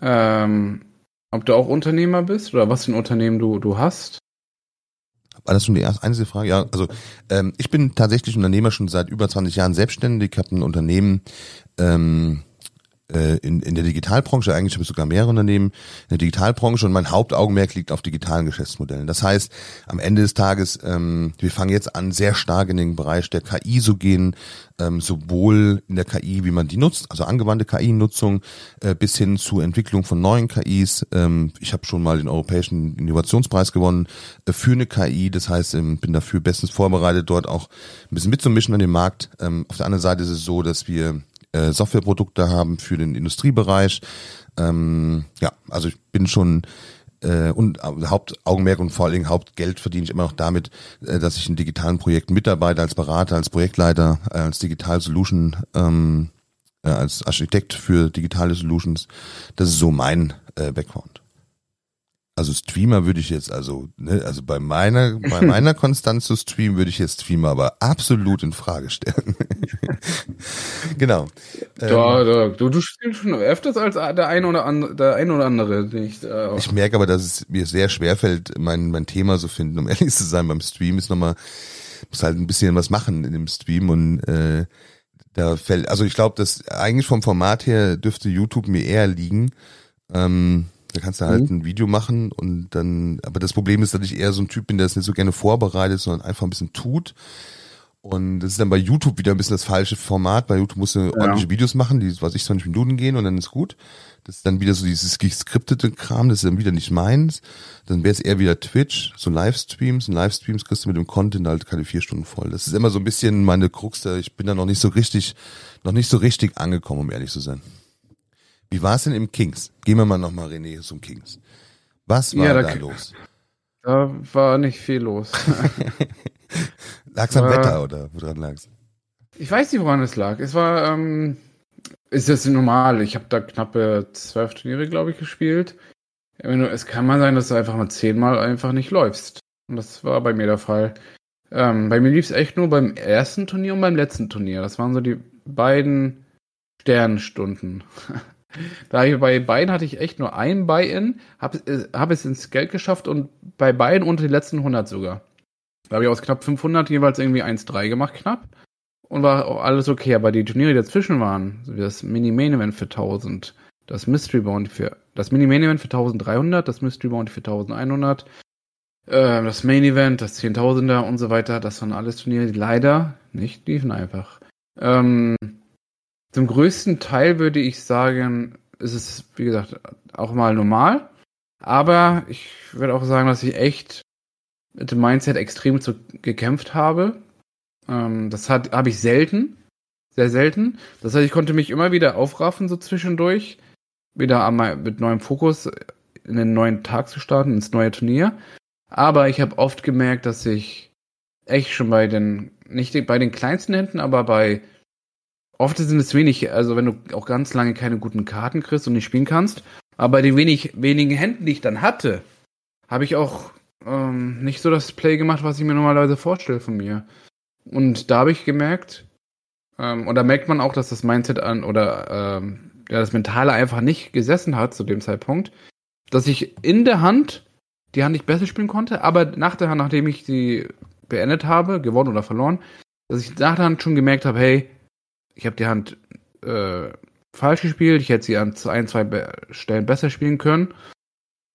ähm, ob du auch Unternehmer bist oder was für ein Unternehmen du, du hast. War das schon die erste einzige Frage? Ja, also ähm, ich bin tatsächlich Unternehmer schon seit über 20 Jahren selbstständig, Ich habe ein Unternehmen, ähm, äh, in, in der Digitalbranche, eigentlich habe ich sogar mehrere Unternehmen in der Digitalbranche und mein Hauptaugenmerk liegt auf digitalen Geschäftsmodellen. Das heißt, am Ende des Tages, ähm, wir fangen jetzt an, sehr stark in den Bereich der KI zu gehen, ähm, sowohl in der KI, wie man die nutzt, also angewandte KI-Nutzung, äh, bis hin zur Entwicklung von neuen KIs. Ähm, ich habe schon mal den Europäischen Innovationspreis gewonnen äh, für eine KI, das heißt, ähm, bin dafür bestens vorbereitet, dort auch ein bisschen mitzumischen an dem Markt. Ähm, auf der anderen Seite ist es so, dass wir äh, Softwareprodukte haben für den Industriebereich. Ähm, ja, also ich bin schon äh, und Hauptaugenmerk und vor allen Dingen Hauptgeld verdiene ich immer noch damit, äh, dass ich in digitalen Projekten mitarbeite als Berater, als Projektleiter, äh, als Digital Solution, ähm, äh, als Architekt für digitale Solutions. Das ist so mein äh, Background. Also Streamer würde ich jetzt, also, ne, also bei meiner, bei meiner Konstanz zu streamen würde ich jetzt Streamer aber absolut in Frage stellen. genau. Da, ähm, da, du, du spielst schon öfters als der eine oder andere, der eine oder andere nicht. Äh, ich merke aber, dass es mir sehr schwer fällt, mein, mein Thema so finden, um ehrlich zu sein. Beim Stream ist nochmal, muss halt ein bisschen was machen in dem Stream und äh, da fällt, also ich glaube, dass eigentlich vom Format her dürfte YouTube mir eher liegen. Ähm, da kannst du halt mhm. ein Video machen und dann, aber das Problem ist, dass ich eher so ein Typ bin, der es nicht so gerne vorbereitet, sondern einfach ein bisschen tut. Und das ist dann bei YouTube wieder ein bisschen das falsche Format. Bei YouTube musst du ja. ordentliche Videos machen, die, was ich, 20 Minuten gehen und dann ist gut. Das ist dann wieder so dieses geskriptete Kram, das ist dann wieder nicht meins. Dann wäre es eher wieder Twitch, so Livestreams. Und Livestreams kriegst du mit dem Content halt keine vier Stunden voll. Das ist immer so ein bisschen meine Krux. Ich bin da noch nicht so richtig, noch nicht so richtig angekommen, um ehrlich zu sein. Wie war es denn im Kings? Gehen wir mal nochmal, René, zum Kings. Was war ja, da, da los? Da war nicht viel los. lag's am Wetter oder woran lag's? Ich weiß nicht, woran es lag. Es war, ähm, ist das normal. Ich habe da knappe zwölf Turniere, glaube ich, gespielt. Es kann mal sein, dass du einfach mal zehnmal einfach nicht läufst. Und das war bei mir der Fall. Ähm, bei mir lief es echt nur beim ersten Turnier und beim letzten Turnier. Das waren so die beiden Sternstunden. Da ich bei beiden hatte ich echt nur ein Buy-in, habe äh, hab es ins Geld geschafft und bei beiden unter die letzten 100 sogar. Da habe ich aus knapp 500 jeweils irgendwie 1,3 gemacht, knapp. Und war auch alles okay, aber die Turniere, die dazwischen waren, so wie das Mini-Main-Event für 1000, das Mystery Bounty für, das Mini-Main-Event für 1300, das Mystery Bounty für 1100, äh, das Main-Event, das 10.000er und so weiter, das waren alles Turniere, die leider nicht liefen einfach. Ähm, zum größten Teil würde ich sagen, ist es, wie gesagt, auch mal normal. Aber ich würde auch sagen, dass ich echt mit dem Mindset extrem zu, gekämpft habe. Ähm, das habe ich selten. Sehr selten. Das heißt, ich konnte mich immer wieder aufraffen, so zwischendurch. Wieder einmal mit neuem Fokus in den neuen Tag zu starten, ins neue Turnier. Aber ich habe oft gemerkt, dass ich echt schon bei den, nicht bei den kleinsten Händen, aber bei Oft sind es wenig, also wenn du auch ganz lange keine guten Karten kriegst und nicht spielen kannst. Aber bei den wenig, wenigen Händen, die ich dann hatte, habe ich auch ähm, nicht so das Play gemacht, was ich mir normalerweise vorstelle von mir. Und da habe ich gemerkt, ähm, und da merkt man auch, dass das Mindset an oder ähm, ja, das Mentale einfach nicht gesessen hat zu dem Zeitpunkt, dass ich in der Hand die Hand nicht besser spielen konnte, aber nach der Hand, nachdem ich sie beendet habe, gewonnen oder verloren, dass ich nach der Hand schon gemerkt habe, hey, ich habe die Hand äh, falsch gespielt, ich hätte sie an ein, zwei Stellen besser spielen können.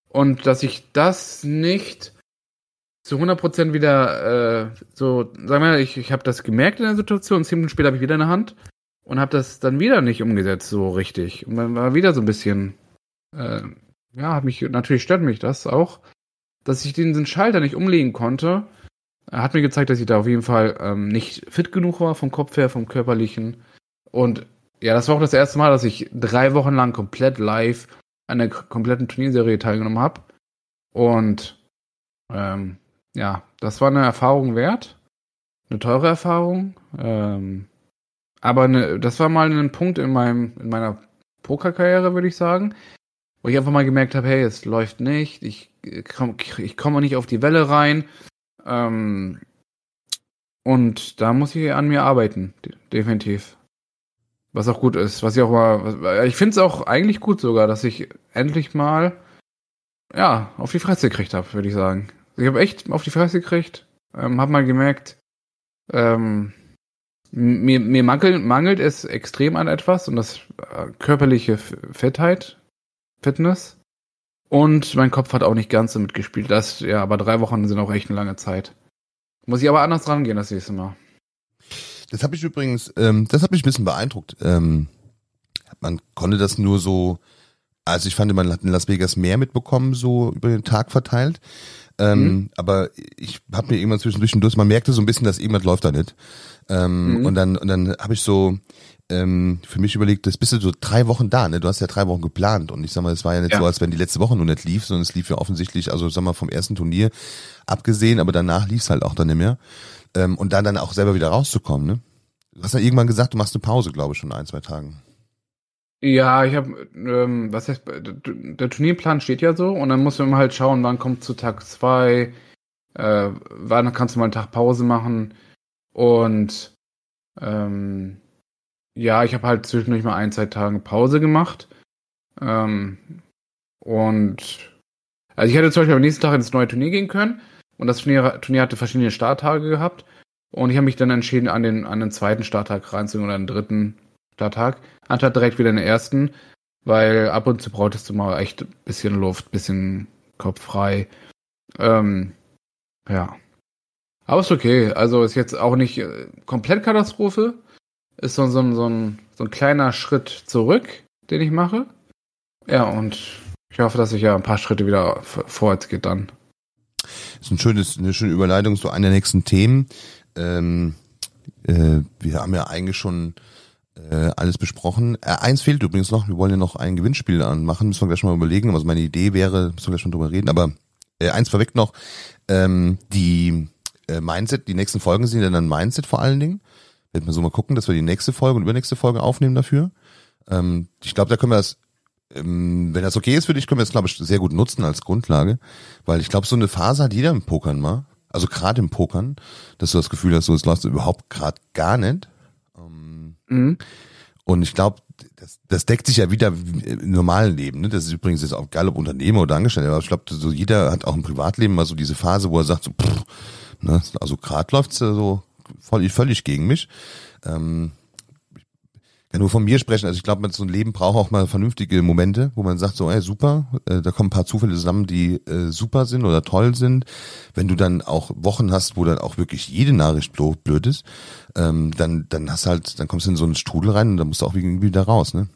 Und dass ich das nicht zu 100% wieder äh, so, sagen wir mal, ich, ich habe das gemerkt in der Situation, zehn Minuten später habe ich wieder eine Hand und habe das dann wieder nicht umgesetzt so richtig. Und dann war wieder so ein bisschen, äh, ja, hat mich, natürlich stört mich das auch, dass ich diesen Schalter nicht umlegen konnte. Er hat mir gezeigt, dass ich da auf jeden Fall ähm, nicht fit genug war vom Kopf her, vom körperlichen. Und ja, das war auch das erste Mal, dass ich drei Wochen lang komplett live an der kompletten Turnierserie teilgenommen habe. Und ähm, ja, das war eine Erfahrung wert. Eine teure Erfahrung. Ähm, aber eine, das war mal ein Punkt in meinem, in meiner Pokerkarriere, würde ich sagen, wo ich einfach mal gemerkt habe, hey, es läuft nicht, ich komme ich komm nicht auf die Welle rein. Ähm, und da muss ich an mir arbeiten, definitiv. Was auch gut ist, was ich auch mal. Ich finde es auch eigentlich gut sogar, dass ich endlich mal ja, auf die Fresse gekriegt habe, würde ich sagen. Ich habe echt auf die Fresse gekriegt, ähm, habe mal gemerkt, ähm, mir, mir mangelt, mangelt es extrem an etwas und das äh, körperliche Fettheit, Fitness. Und mein Kopf hat auch nicht ganz so mitgespielt. Das, ja, aber drei Wochen sind auch echt eine lange Zeit. Muss ich aber anders rangehen das nächste Mal. Das habe ich übrigens, ähm, das hat mich ein bisschen beeindruckt. Ähm, man konnte das nur so, also ich fand, man hat in Las Vegas mehr mitbekommen, so über den Tag verteilt. Ähm, mhm. Aber ich habe mir irgendwann zwischendurch, man merkte so ein bisschen, dass irgendwas läuft da nicht. Ähm, mhm. Und dann, und dann habe ich so ähm, für mich überlegt, das bist du so drei Wochen da, ne? Du hast ja drei Wochen geplant und ich sag mal, es war ja nicht ja. so, als wenn die letzte Woche nur nicht lief, sondern es lief ja offensichtlich, also sag mal vom ersten Turnier abgesehen, aber danach lief es halt auch dann nicht mehr. Ähm, und dann dann auch selber wieder rauszukommen, ne? Du hast ja irgendwann gesagt, du machst eine Pause, glaube ich, schon ein, zwei Tagen. Ja, ich habe, ähm, was heißt, der Turnierplan steht ja so und dann muss man halt schauen, wann kommt zu Tag zwei, äh, wann kannst du mal einen Tag Pause machen und ähm, ja, ich habe halt zwischendurch mal ein, zwei Tage Pause gemacht ähm, und also ich hätte zum Beispiel am nächsten Tag ins neue Turnier gehen können und das Turnier, Turnier hatte verschiedene Starttage gehabt und ich habe mich dann entschieden, an den, an den zweiten Starttag reinzugehen oder den dritten Starttag, anstatt direkt wieder den ersten, weil ab und zu brauchtest du mal echt ein bisschen Luft, bisschen Kopf frei. Ähm, ja. Aber ist okay. Also ist jetzt auch nicht äh, komplett Katastrophe. Ist so, so, so, ein, so ein kleiner Schritt zurück, den ich mache. Ja, und ich hoffe, dass ich ja ein paar Schritte wieder vorwärts geht dann. Das ist ein schönes, eine schöne Überleitung zu einer der nächsten Themen. Ähm, äh, wir haben ja eigentlich schon äh, alles besprochen. Äh, eins fehlt übrigens noch, wir wollen ja noch ein Gewinnspiel anmachen, müssen wir gleich mal überlegen. Also meine Idee wäre, müssen wir gleich schon drüber reden, aber äh, eins vorweg noch, ähm, die äh, Mindset, die nächsten Folgen sind ja dann Mindset vor allen Dingen. Werden wir so mal gucken, dass wir die nächste Folge und übernächste Folge aufnehmen dafür. Ähm, ich glaube, da können wir das, wenn das okay ist für dich, können wir das, glaube ich, sehr gut nutzen als Grundlage. Weil ich glaube, so eine Phase hat jeder im Pokern mal. Also gerade im Pokern, dass du das Gefühl hast, so es läuft überhaupt gerade gar nicht. Mhm. Und ich glaube, das, das deckt sich ja wieder im normalen Leben. Ne? Das ist übrigens jetzt auch egal, ob Unternehmer oder Angestellter. Aber ich glaube, so jeder hat auch im Privatleben mal so diese Phase, wo er sagt, so, pff, ne? also gerade läuft's so voll, völlig gegen mich. Ähm, kann nur von mir sprechen. Also ich glaube, man so ein Leben braucht auch mal vernünftige Momente, wo man sagt so, ey, super, äh, da kommen ein paar Zufälle zusammen, die äh, super sind oder toll sind. Wenn du dann auch Wochen hast, wo dann auch wirklich jede Nachricht blöd ist, ähm, dann dann hast halt, dann kommst du in so einen Strudel rein und dann musst du auch irgendwie wieder raus, ne?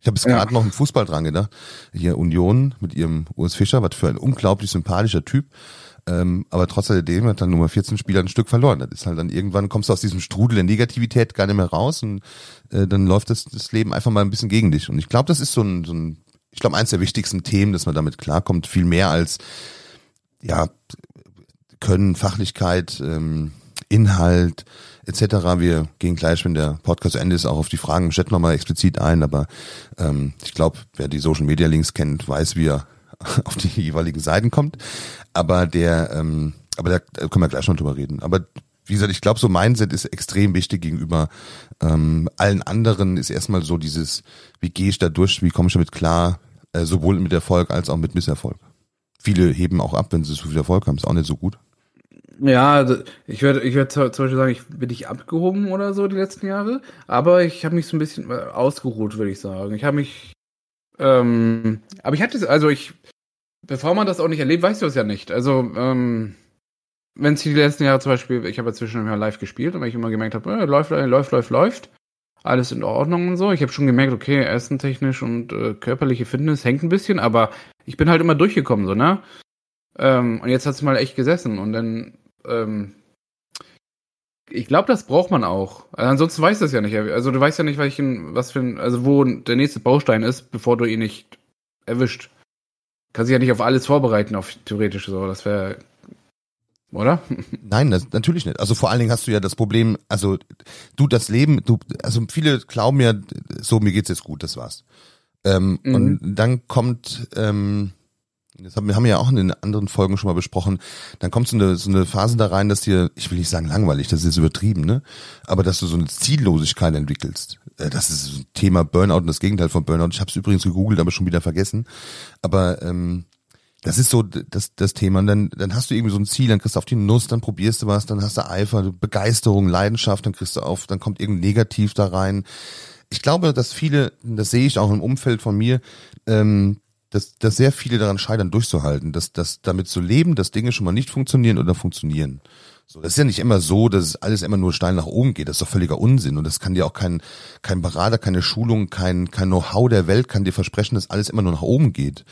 Ich habe jetzt gerade noch im Fußball dran gedacht. Hier Union mit ihrem Urs Fischer, was für ein unglaublich sympathischer Typ. Ähm, aber trotz alledem hat dann Nummer 14 Spieler ein Stück verloren. Das ist halt dann irgendwann kommst du aus diesem Strudel der Negativität gar nicht mehr raus und äh, dann läuft das, das Leben einfach mal ein bisschen gegen dich. Und ich glaube, das ist so ein, so ein ich glaube, eins der wichtigsten Themen, dass man damit klarkommt, viel mehr als ja Können, Fachlichkeit, ähm, Inhalt etc. Wir gehen gleich, wenn der Podcast zu Ende ist, auch auf die Fragen im Chat nochmal explizit ein, aber ähm, ich glaube, wer die Social Media Links kennt, weiß, wie er auf die jeweiligen Seiten kommt. Aber der, ähm, aber da können wir gleich noch drüber reden. Aber wie gesagt, ich glaube, so Mindset ist extrem wichtig gegenüber ähm, allen anderen. Ist erstmal so dieses, wie gehe ich da durch, wie komme ich damit klar, äh, sowohl mit Erfolg als auch mit Misserfolg. Viele heben auch ab, wenn sie so viel Erfolg haben, ist auch nicht so gut. Ja, also ich würde ich würd zum Beispiel sagen, ich bin nicht abgehoben oder so die letzten Jahre, aber ich habe mich so ein bisschen äh, ausgeruht, würde ich sagen. Ich habe mich ähm, aber ich hatte, also ich, bevor man das auch nicht erlebt, weißt du es ja nicht. Also, ähm, wenn es die letzten Jahre zum Beispiel, ich habe ja zwischendurch mal live gespielt und wenn ich immer gemerkt habe, äh, läuft, läuft, läuft, läuft, alles in Ordnung und so. Ich habe schon gemerkt, okay, essentechnisch und äh, körperliche Fitness hängt ein bisschen, aber ich bin halt immer durchgekommen, so, ne? Ähm, und jetzt hat's mal echt gesessen und dann ähm, ich glaube, das braucht man auch. Also ansonsten weißt du es ja nicht. Also du weißt ja nicht, welchen, was für ein, also wo der nächste Baustein ist, bevor du ihn nicht erwischt. Kannst dich ja nicht auf alles vorbereiten, auf theoretisch so. Das wäre, oder? Nein, das, natürlich nicht. Also vor allen Dingen hast du ja das Problem, also du das Leben, du, also viele glauben ja, so mir geht's jetzt gut, das war's. Ähm, mhm. Und dann kommt ähm, das haben wir ja auch in den anderen Folgen schon mal besprochen, dann kommt so eine, so eine Phase da rein, dass dir, ich will nicht sagen langweilig, das ist jetzt übertrieben, ne? Aber dass du so eine Ziellosigkeit entwickelst. Äh, das ist ein Thema Burnout und das Gegenteil von Burnout. Ich habe es übrigens gegoogelt, aber schon wieder vergessen. Aber ähm, das ist so das, das Thema. Und dann, dann hast du irgendwie so ein Ziel, dann kriegst du auf die Nuss, dann probierst du was, dann hast du Eifer, Begeisterung, Leidenschaft, dann kriegst du auf, dann kommt irgendein Negativ da rein. Ich glaube, dass viele, das sehe ich auch im Umfeld von mir, ähm, dass, dass sehr viele daran scheitern, durchzuhalten, dass, dass damit zu leben, dass Dinge schon mal nicht funktionieren oder funktionieren. So, das ist ja nicht immer so, dass es alles immer nur steil nach oben geht. Das ist doch völliger Unsinn. Und das kann dir auch kein, kein Berater, keine Schulung, kein, kein Know-how der Welt kann dir versprechen, dass alles immer nur nach oben geht.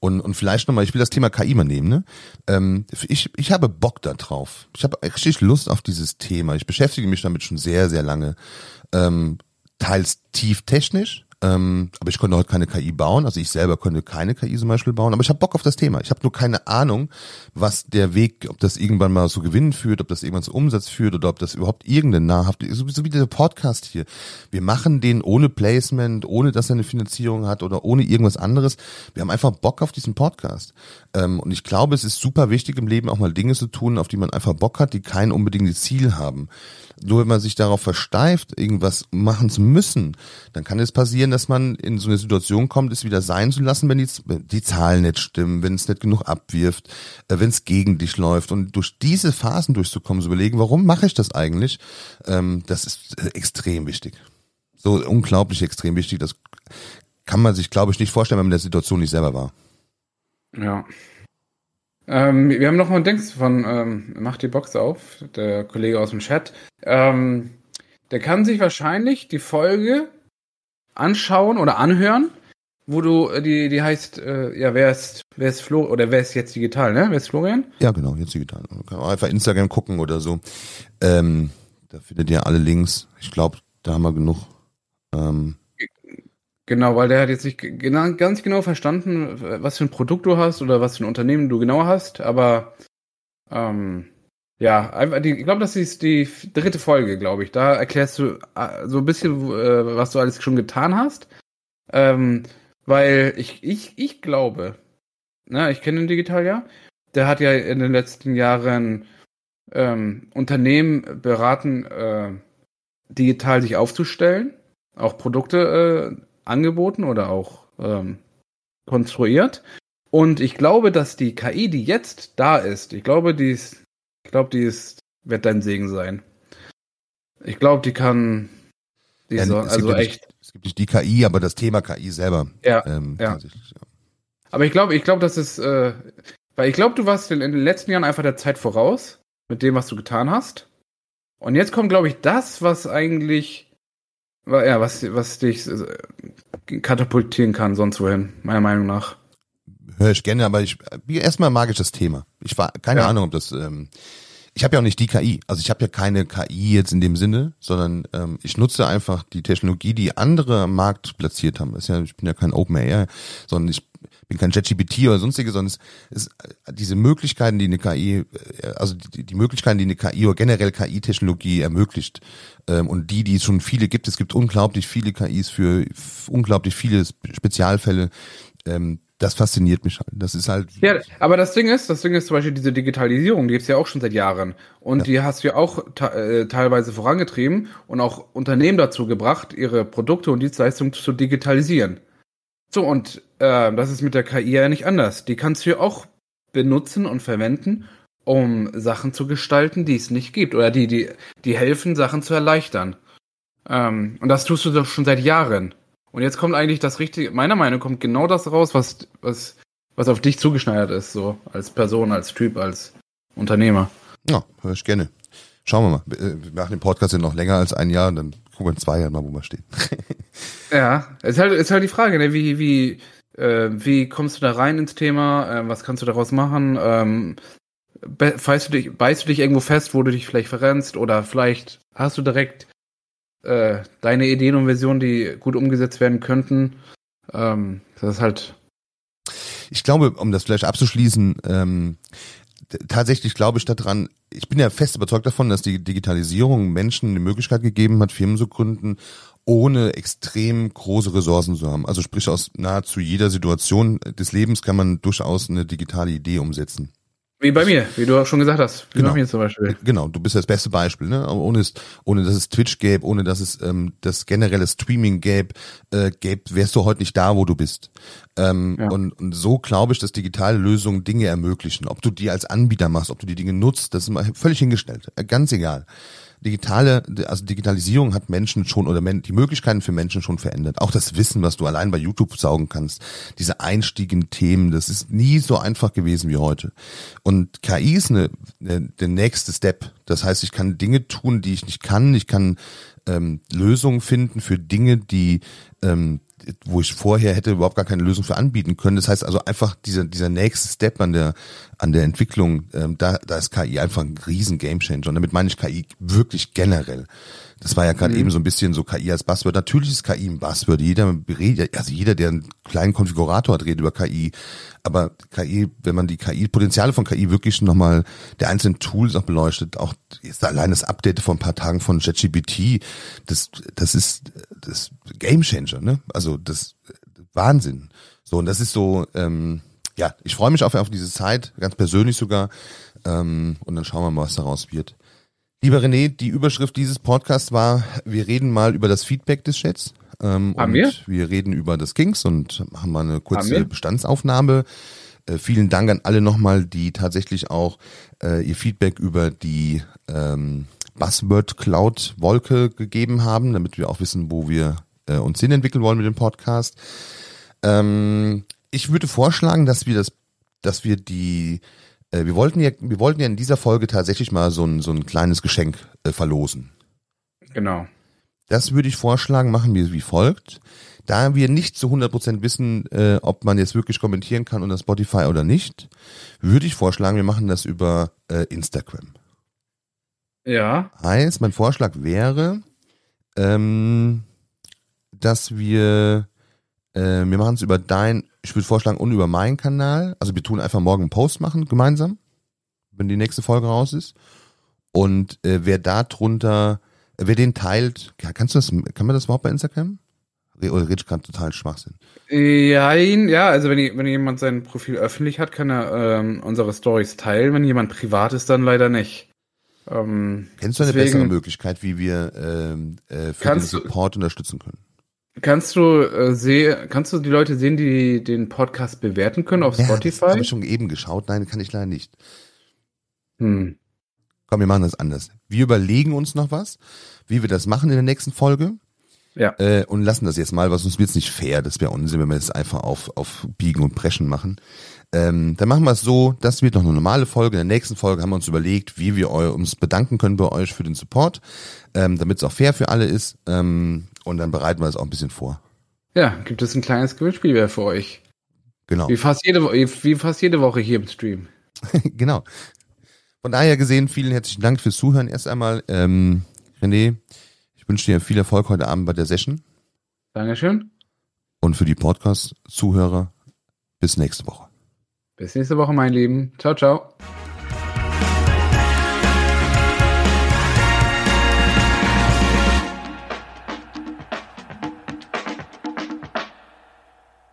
Und, und vielleicht nochmal, ich will das Thema KI mal nehmen, ne? Ähm, ich, ich habe Bock da drauf. Ich habe richtig Lust auf dieses Thema. Ich beschäftige mich damit schon sehr, sehr lange. Ähm, teils tief technisch, Ähm, aber ich konnte heute keine KI bauen. Also ich selber konnte keine KI zum Beispiel bauen. Aber ich habe Bock auf das Thema. Ich habe nur keine Ahnung, was der Weg, ob das irgendwann mal zu Gewinnen führt, ob das irgendwann zu Umsatz führt oder ob das überhaupt irgendeine nahrhaft, so, so wie der Podcast hier. Wir machen den ohne Placement, ohne dass er eine Finanzierung hat oder ohne irgendwas anderes. Wir haben einfach Bock auf diesen Podcast. Ähm, und ich glaube, es ist super wichtig im Leben auch mal Dinge zu tun, auf die man einfach Bock hat, die kein unbedingtes Ziel haben. Nur wenn man sich darauf versteift, irgendwas machen zu müssen, dann kann es passieren, dass man in so eine Situation kommt, es wieder sein zu lassen, wenn die, die Zahlen nicht stimmen, wenn es nicht genug abwirft, äh, wenn es gegen dich läuft. Und durch diese Phasen durchzukommen, zu überlegen, warum mache ich das eigentlich, ähm, das ist äh, extrem wichtig. So unglaublich extrem wichtig. Das kann man sich, glaube ich, nicht vorstellen, wenn man in der Situation nicht selber war. Ja. Ähm, wir haben noch ein Dings von ähm, Mach die Box auf, der Kollege aus dem Chat. Ähm, der kann sich wahrscheinlich die Folge anschauen oder anhören, wo du äh, die die heißt äh, ja wer ist wer ist Flo oder wer ist jetzt digital ne? Wer ist Florian? Ja genau jetzt digital. Kann auch einfach Instagram gucken oder so. Ähm, da findet ihr alle Links. Ich glaube da haben wir genug ähm, Genau, weil der hat jetzt nicht genau, ganz genau verstanden, was für ein Produkt du hast oder was für ein Unternehmen du genau hast, aber ähm, ja, einfach die, ich glaube, das ist die dritte Folge, glaube ich. Da erklärst du äh, so ein bisschen, äh, was du alles schon getan hast. Ähm, weil ich, ich, ich glaube, na, ich kenne den Digital ja, der hat ja in den letzten Jahren ähm, Unternehmen beraten, äh, digital sich aufzustellen, auch Produkte äh, angeboten oder auch ähm, konstruiert. Und ich glaube, dass die KI, die jetzt da ist, ich glaube, die ist, ich glaube, die ist, wird dein Segen sein. Ich glaube, die kann, die ja, so, also echt. Nicht, es gibt nicht die KI, aber das Thema KI selber. Ja. Ähm, ja. ja. Aber ich glaube, ich glaube, das ist, äh, weil ich glaube, du warst in den letzten Jahren einfach der Zeit voraus mit dem, was du getan hast. Und jetzt kommt, glaube ich, das, was eigentlich ja, was, was dich äh, katapultieren kann, sonst wohin, meiner Meinung nach. Höre ich gerne, aber ich erstmal mag ich das Thema. Ich war keine ja. Ahnung, ob das. Ähm, ich habe ja auch nicht die KI. Also ich habe ja keine KI jetzt in dem Sinne, sondern ähm, ich nutze einfach die Technologie, die andere am Markt platziert haben. ist ja, ich bin ja kein OpenAI, sondern ich bin kein ChatGPT oder sonstiges, sondern es ist diese Möglichkeiten, die eine KI, äh, also die, die Möglichkeiten, die eine KI oder generell KI-Technologie ermöglicht, ähm, und die, die es schon viele gibt, es gibt unglaublich viele KIs für unglaublich viele Spezialfälle. Ähm, das fasziniert mich halt. Das ist halt. Ja, aber das Ding ist, das Ding ist zum Beispiel diese Digitalisierung, die gibt's ja auch schon seit Jahren. Und ja. die hast du ja auch äh, teilweise vorangetrieben und auch Unternehmen dazu gebracht, ihre Produkte und Dienstleistungen zu digitalisieren. So, und äh, das ist mit der KI ja nicht anders. Die kannst du ja auch benutzen und verwenden, um Sachen zu gestalten, die es nicht gibt. Oder die, die, die helfen, Sachen zu erleichtern. Ähm, und das tust du doch schon seit Jahren. Und jetzt kommt eigentlich das Richtige, meiner Meinung nach kommt genau das raus, was, was, was auf dich zugeschneidert ist, so als Person, als Typ, als Unternehmer. Ja, höre ich gerne. Schauen wir mal. Wir machen den Podcast ja noch länger als ein Jahr, dann gucken wir in zwei Jahren mal, wo wir stehen. ja, ist halt, ist halt die Frage, ne? wie, wie, äh, wie kommst du da rein ins Thema? Äh, was kannst du daraus machen? Ähm, beißt du, dich, beißt du dich irgendwo fest, wo du dich vielleicht verrennst? Oder vielleicht hast du direkt äh, deine Ideen und Versionen, die gut umgesetzt werden könnten? Ähm, das ist halt. Ich glaube, um das vielleicht abzuschließen, ähm, tatsächlich glaube ich daran, ich bin ja fest überzeugt davon, dass die Digitalisierung Menschen die Möglichkeit gegeben hat, Firmen zu gründen, ohne extrem große Ressourcen zu haben. Also sprich aus nahezu jeder Situation des Lebens kann man durchaus eine digitale Idee umsetzen. Wie bei mir, wie du auch schon gesagt hast. Wie genau. bei mir zum Beispiel. Genau, du bist das beste Beispiel, ne? Ohne es, ohne dass es Twitch gäbe, ohne dass es ähm, das generelle Streaming gäbe, äh, gäbe, wärst du heute nicht da, wo du bist. Ähm, ja. und, und so glaube ich, dass digitale Lösungen Dinge ermöglichen. Ob du die als Anbieter machst, ob du die Dinge nutzt, das ist mal völlig hingestellt. Äh, ganz egal digitale, also Digitalisierung hat Menschen schon oder die Möglichkeiten für Menschen schon verändert. Auch das Wissen, was du allein bei YouTube saugen kannst, diese Einstieg in Themen, das ist nie so einfach gewesen wie heute. Und KI ist eine, eine, der nächste Step. Das heißt, ich kann Dinge tun, die ich nicht kann. Ich kann ähm, Lösungen finden für Dinge, die ähm, wo ich vorher hätte überhaupt gar keine Lösung für anbieten können. Das heißt also einfach dieser, dieser nächste Step an der, an der Entwicklung, ähm, da, da ist KI einfach ein riesen Gamechanger. Und damit meine ich KI wirklich generell. Das war ja gerade mhm. eben so ein bisschen so KI als Buzzword. Natürlich ist KI ein Buzzword. Jeder redet, also jeder, der einen kleinen Konfigurator hat, redet über KI. Aber KI, wenn man die KI, Potenziale von KI wirklich nochmal der einzelnen Tools auch beleuchtet, auch ist allein das Update vor ein paar Tagen von ChatGPT, das, das ist das Game Changer, ne? Also das Wahnsinn. So, und das ist so, ähm, ja, ich freue mich auf, auf diese Zeit, ganz persönlich sogar. Ähm, und dann schauen wir mal, was daraus wird. Lieber René, die Überschrift dieses Podcasts war, wir reden mal über das Feedback des Chats. Ähm, haben und wir? wir reden über das Kings und haben mal eine kurze Bestandsaufnahme. Äh, vielen Dank an alle nochmal, die tatsächlich auch äh, ihr Feedback über die ähm, Buzzword Cloud Wolke gegeben haben, damit wir auch wissen, wo wir äh, uns hinentwickeln wollen mit dem Podcast. Ähm, ich würde vorschlagen, dass wir das, dass wir die äh, wir wollten ja, wir wollten ja in dieser Folge tatsächlich mal so ein, so ein kleines Geschenk äh, verlosen. Genau. Das würde ich vorschlagen, machen wir wie folgt. Da wir nicht zu 100% wissen, äh, ob man jetzt wirklich kommentieren kann unter Spotify oder nicht, würde ich vorschlagen, wir machen das über äh, Instagram. Ja. Heißt, mein Vorschlag wäre, ähm, dass wir, äh, wir machen es über dein ich würde vorschlagen, und über meinen Kanal. Also wir tun einfach morgen einen Post machen, gemeinsam, wenn die nächste Folge raus ist. Und äh, wer da drunter, äh, wer den teilt, kannst du das, kann man das überhaupt bei Instagram? Oder redest gerade total Schwachsinn? Ja, ja, also wenn, wenn jemand sein Profil öffentlich hat, kann er ähm, unsere Stories teilen. Wenn jemand privat ist, dann leider nicht. Ähm, Kennst du eine deswegen, bessere Möglichkeit, wie wir ähm, äh, für den Support unterstützen können? Kannst du äh, seh, kannst du die Leute sehen, die den Podcast bewerten können auf ja, Spotify? Das habe ich schon eben geschaut. Nein, kann ich leider nicht. Hm. Komm, wir machen das anders. Wir überlegen uns noch was, wie wir das machen in der nächsten Folge. Ja. Äh, und lassen das jetzt mal, weil sonst wird es nicht fair. Das wäre Unsinn, wenn wir es einfach auf, auf Biegen und Preschen machen. Ähm, dann machen wir es so, das wird noch eine normale Folge. In der nächsten Folge haben wir uns überlegt, wie wir uns bedanken können bei euch für den Support, ähm, damit es auch fair für alle ist. Ähm, und dann bereiten wir es auch ein bisschen vor. Ja, gibt es ein kleines Gewinnspiel für euch. Genau. Wie fast jede, wie fast jede Woche hier im Stream. genau. Von daher gesehen, vielen herzlichen Dank fürs Zuhören. Erst einmal, ähm, René, ich wünsche dir viel Erfolg heute Abend bei der Session. Dankeschön. Und für die Podcast-Zuhörer bis nächste Woche. Bis nächste Woche, mein Lieben. Ciao, ciao.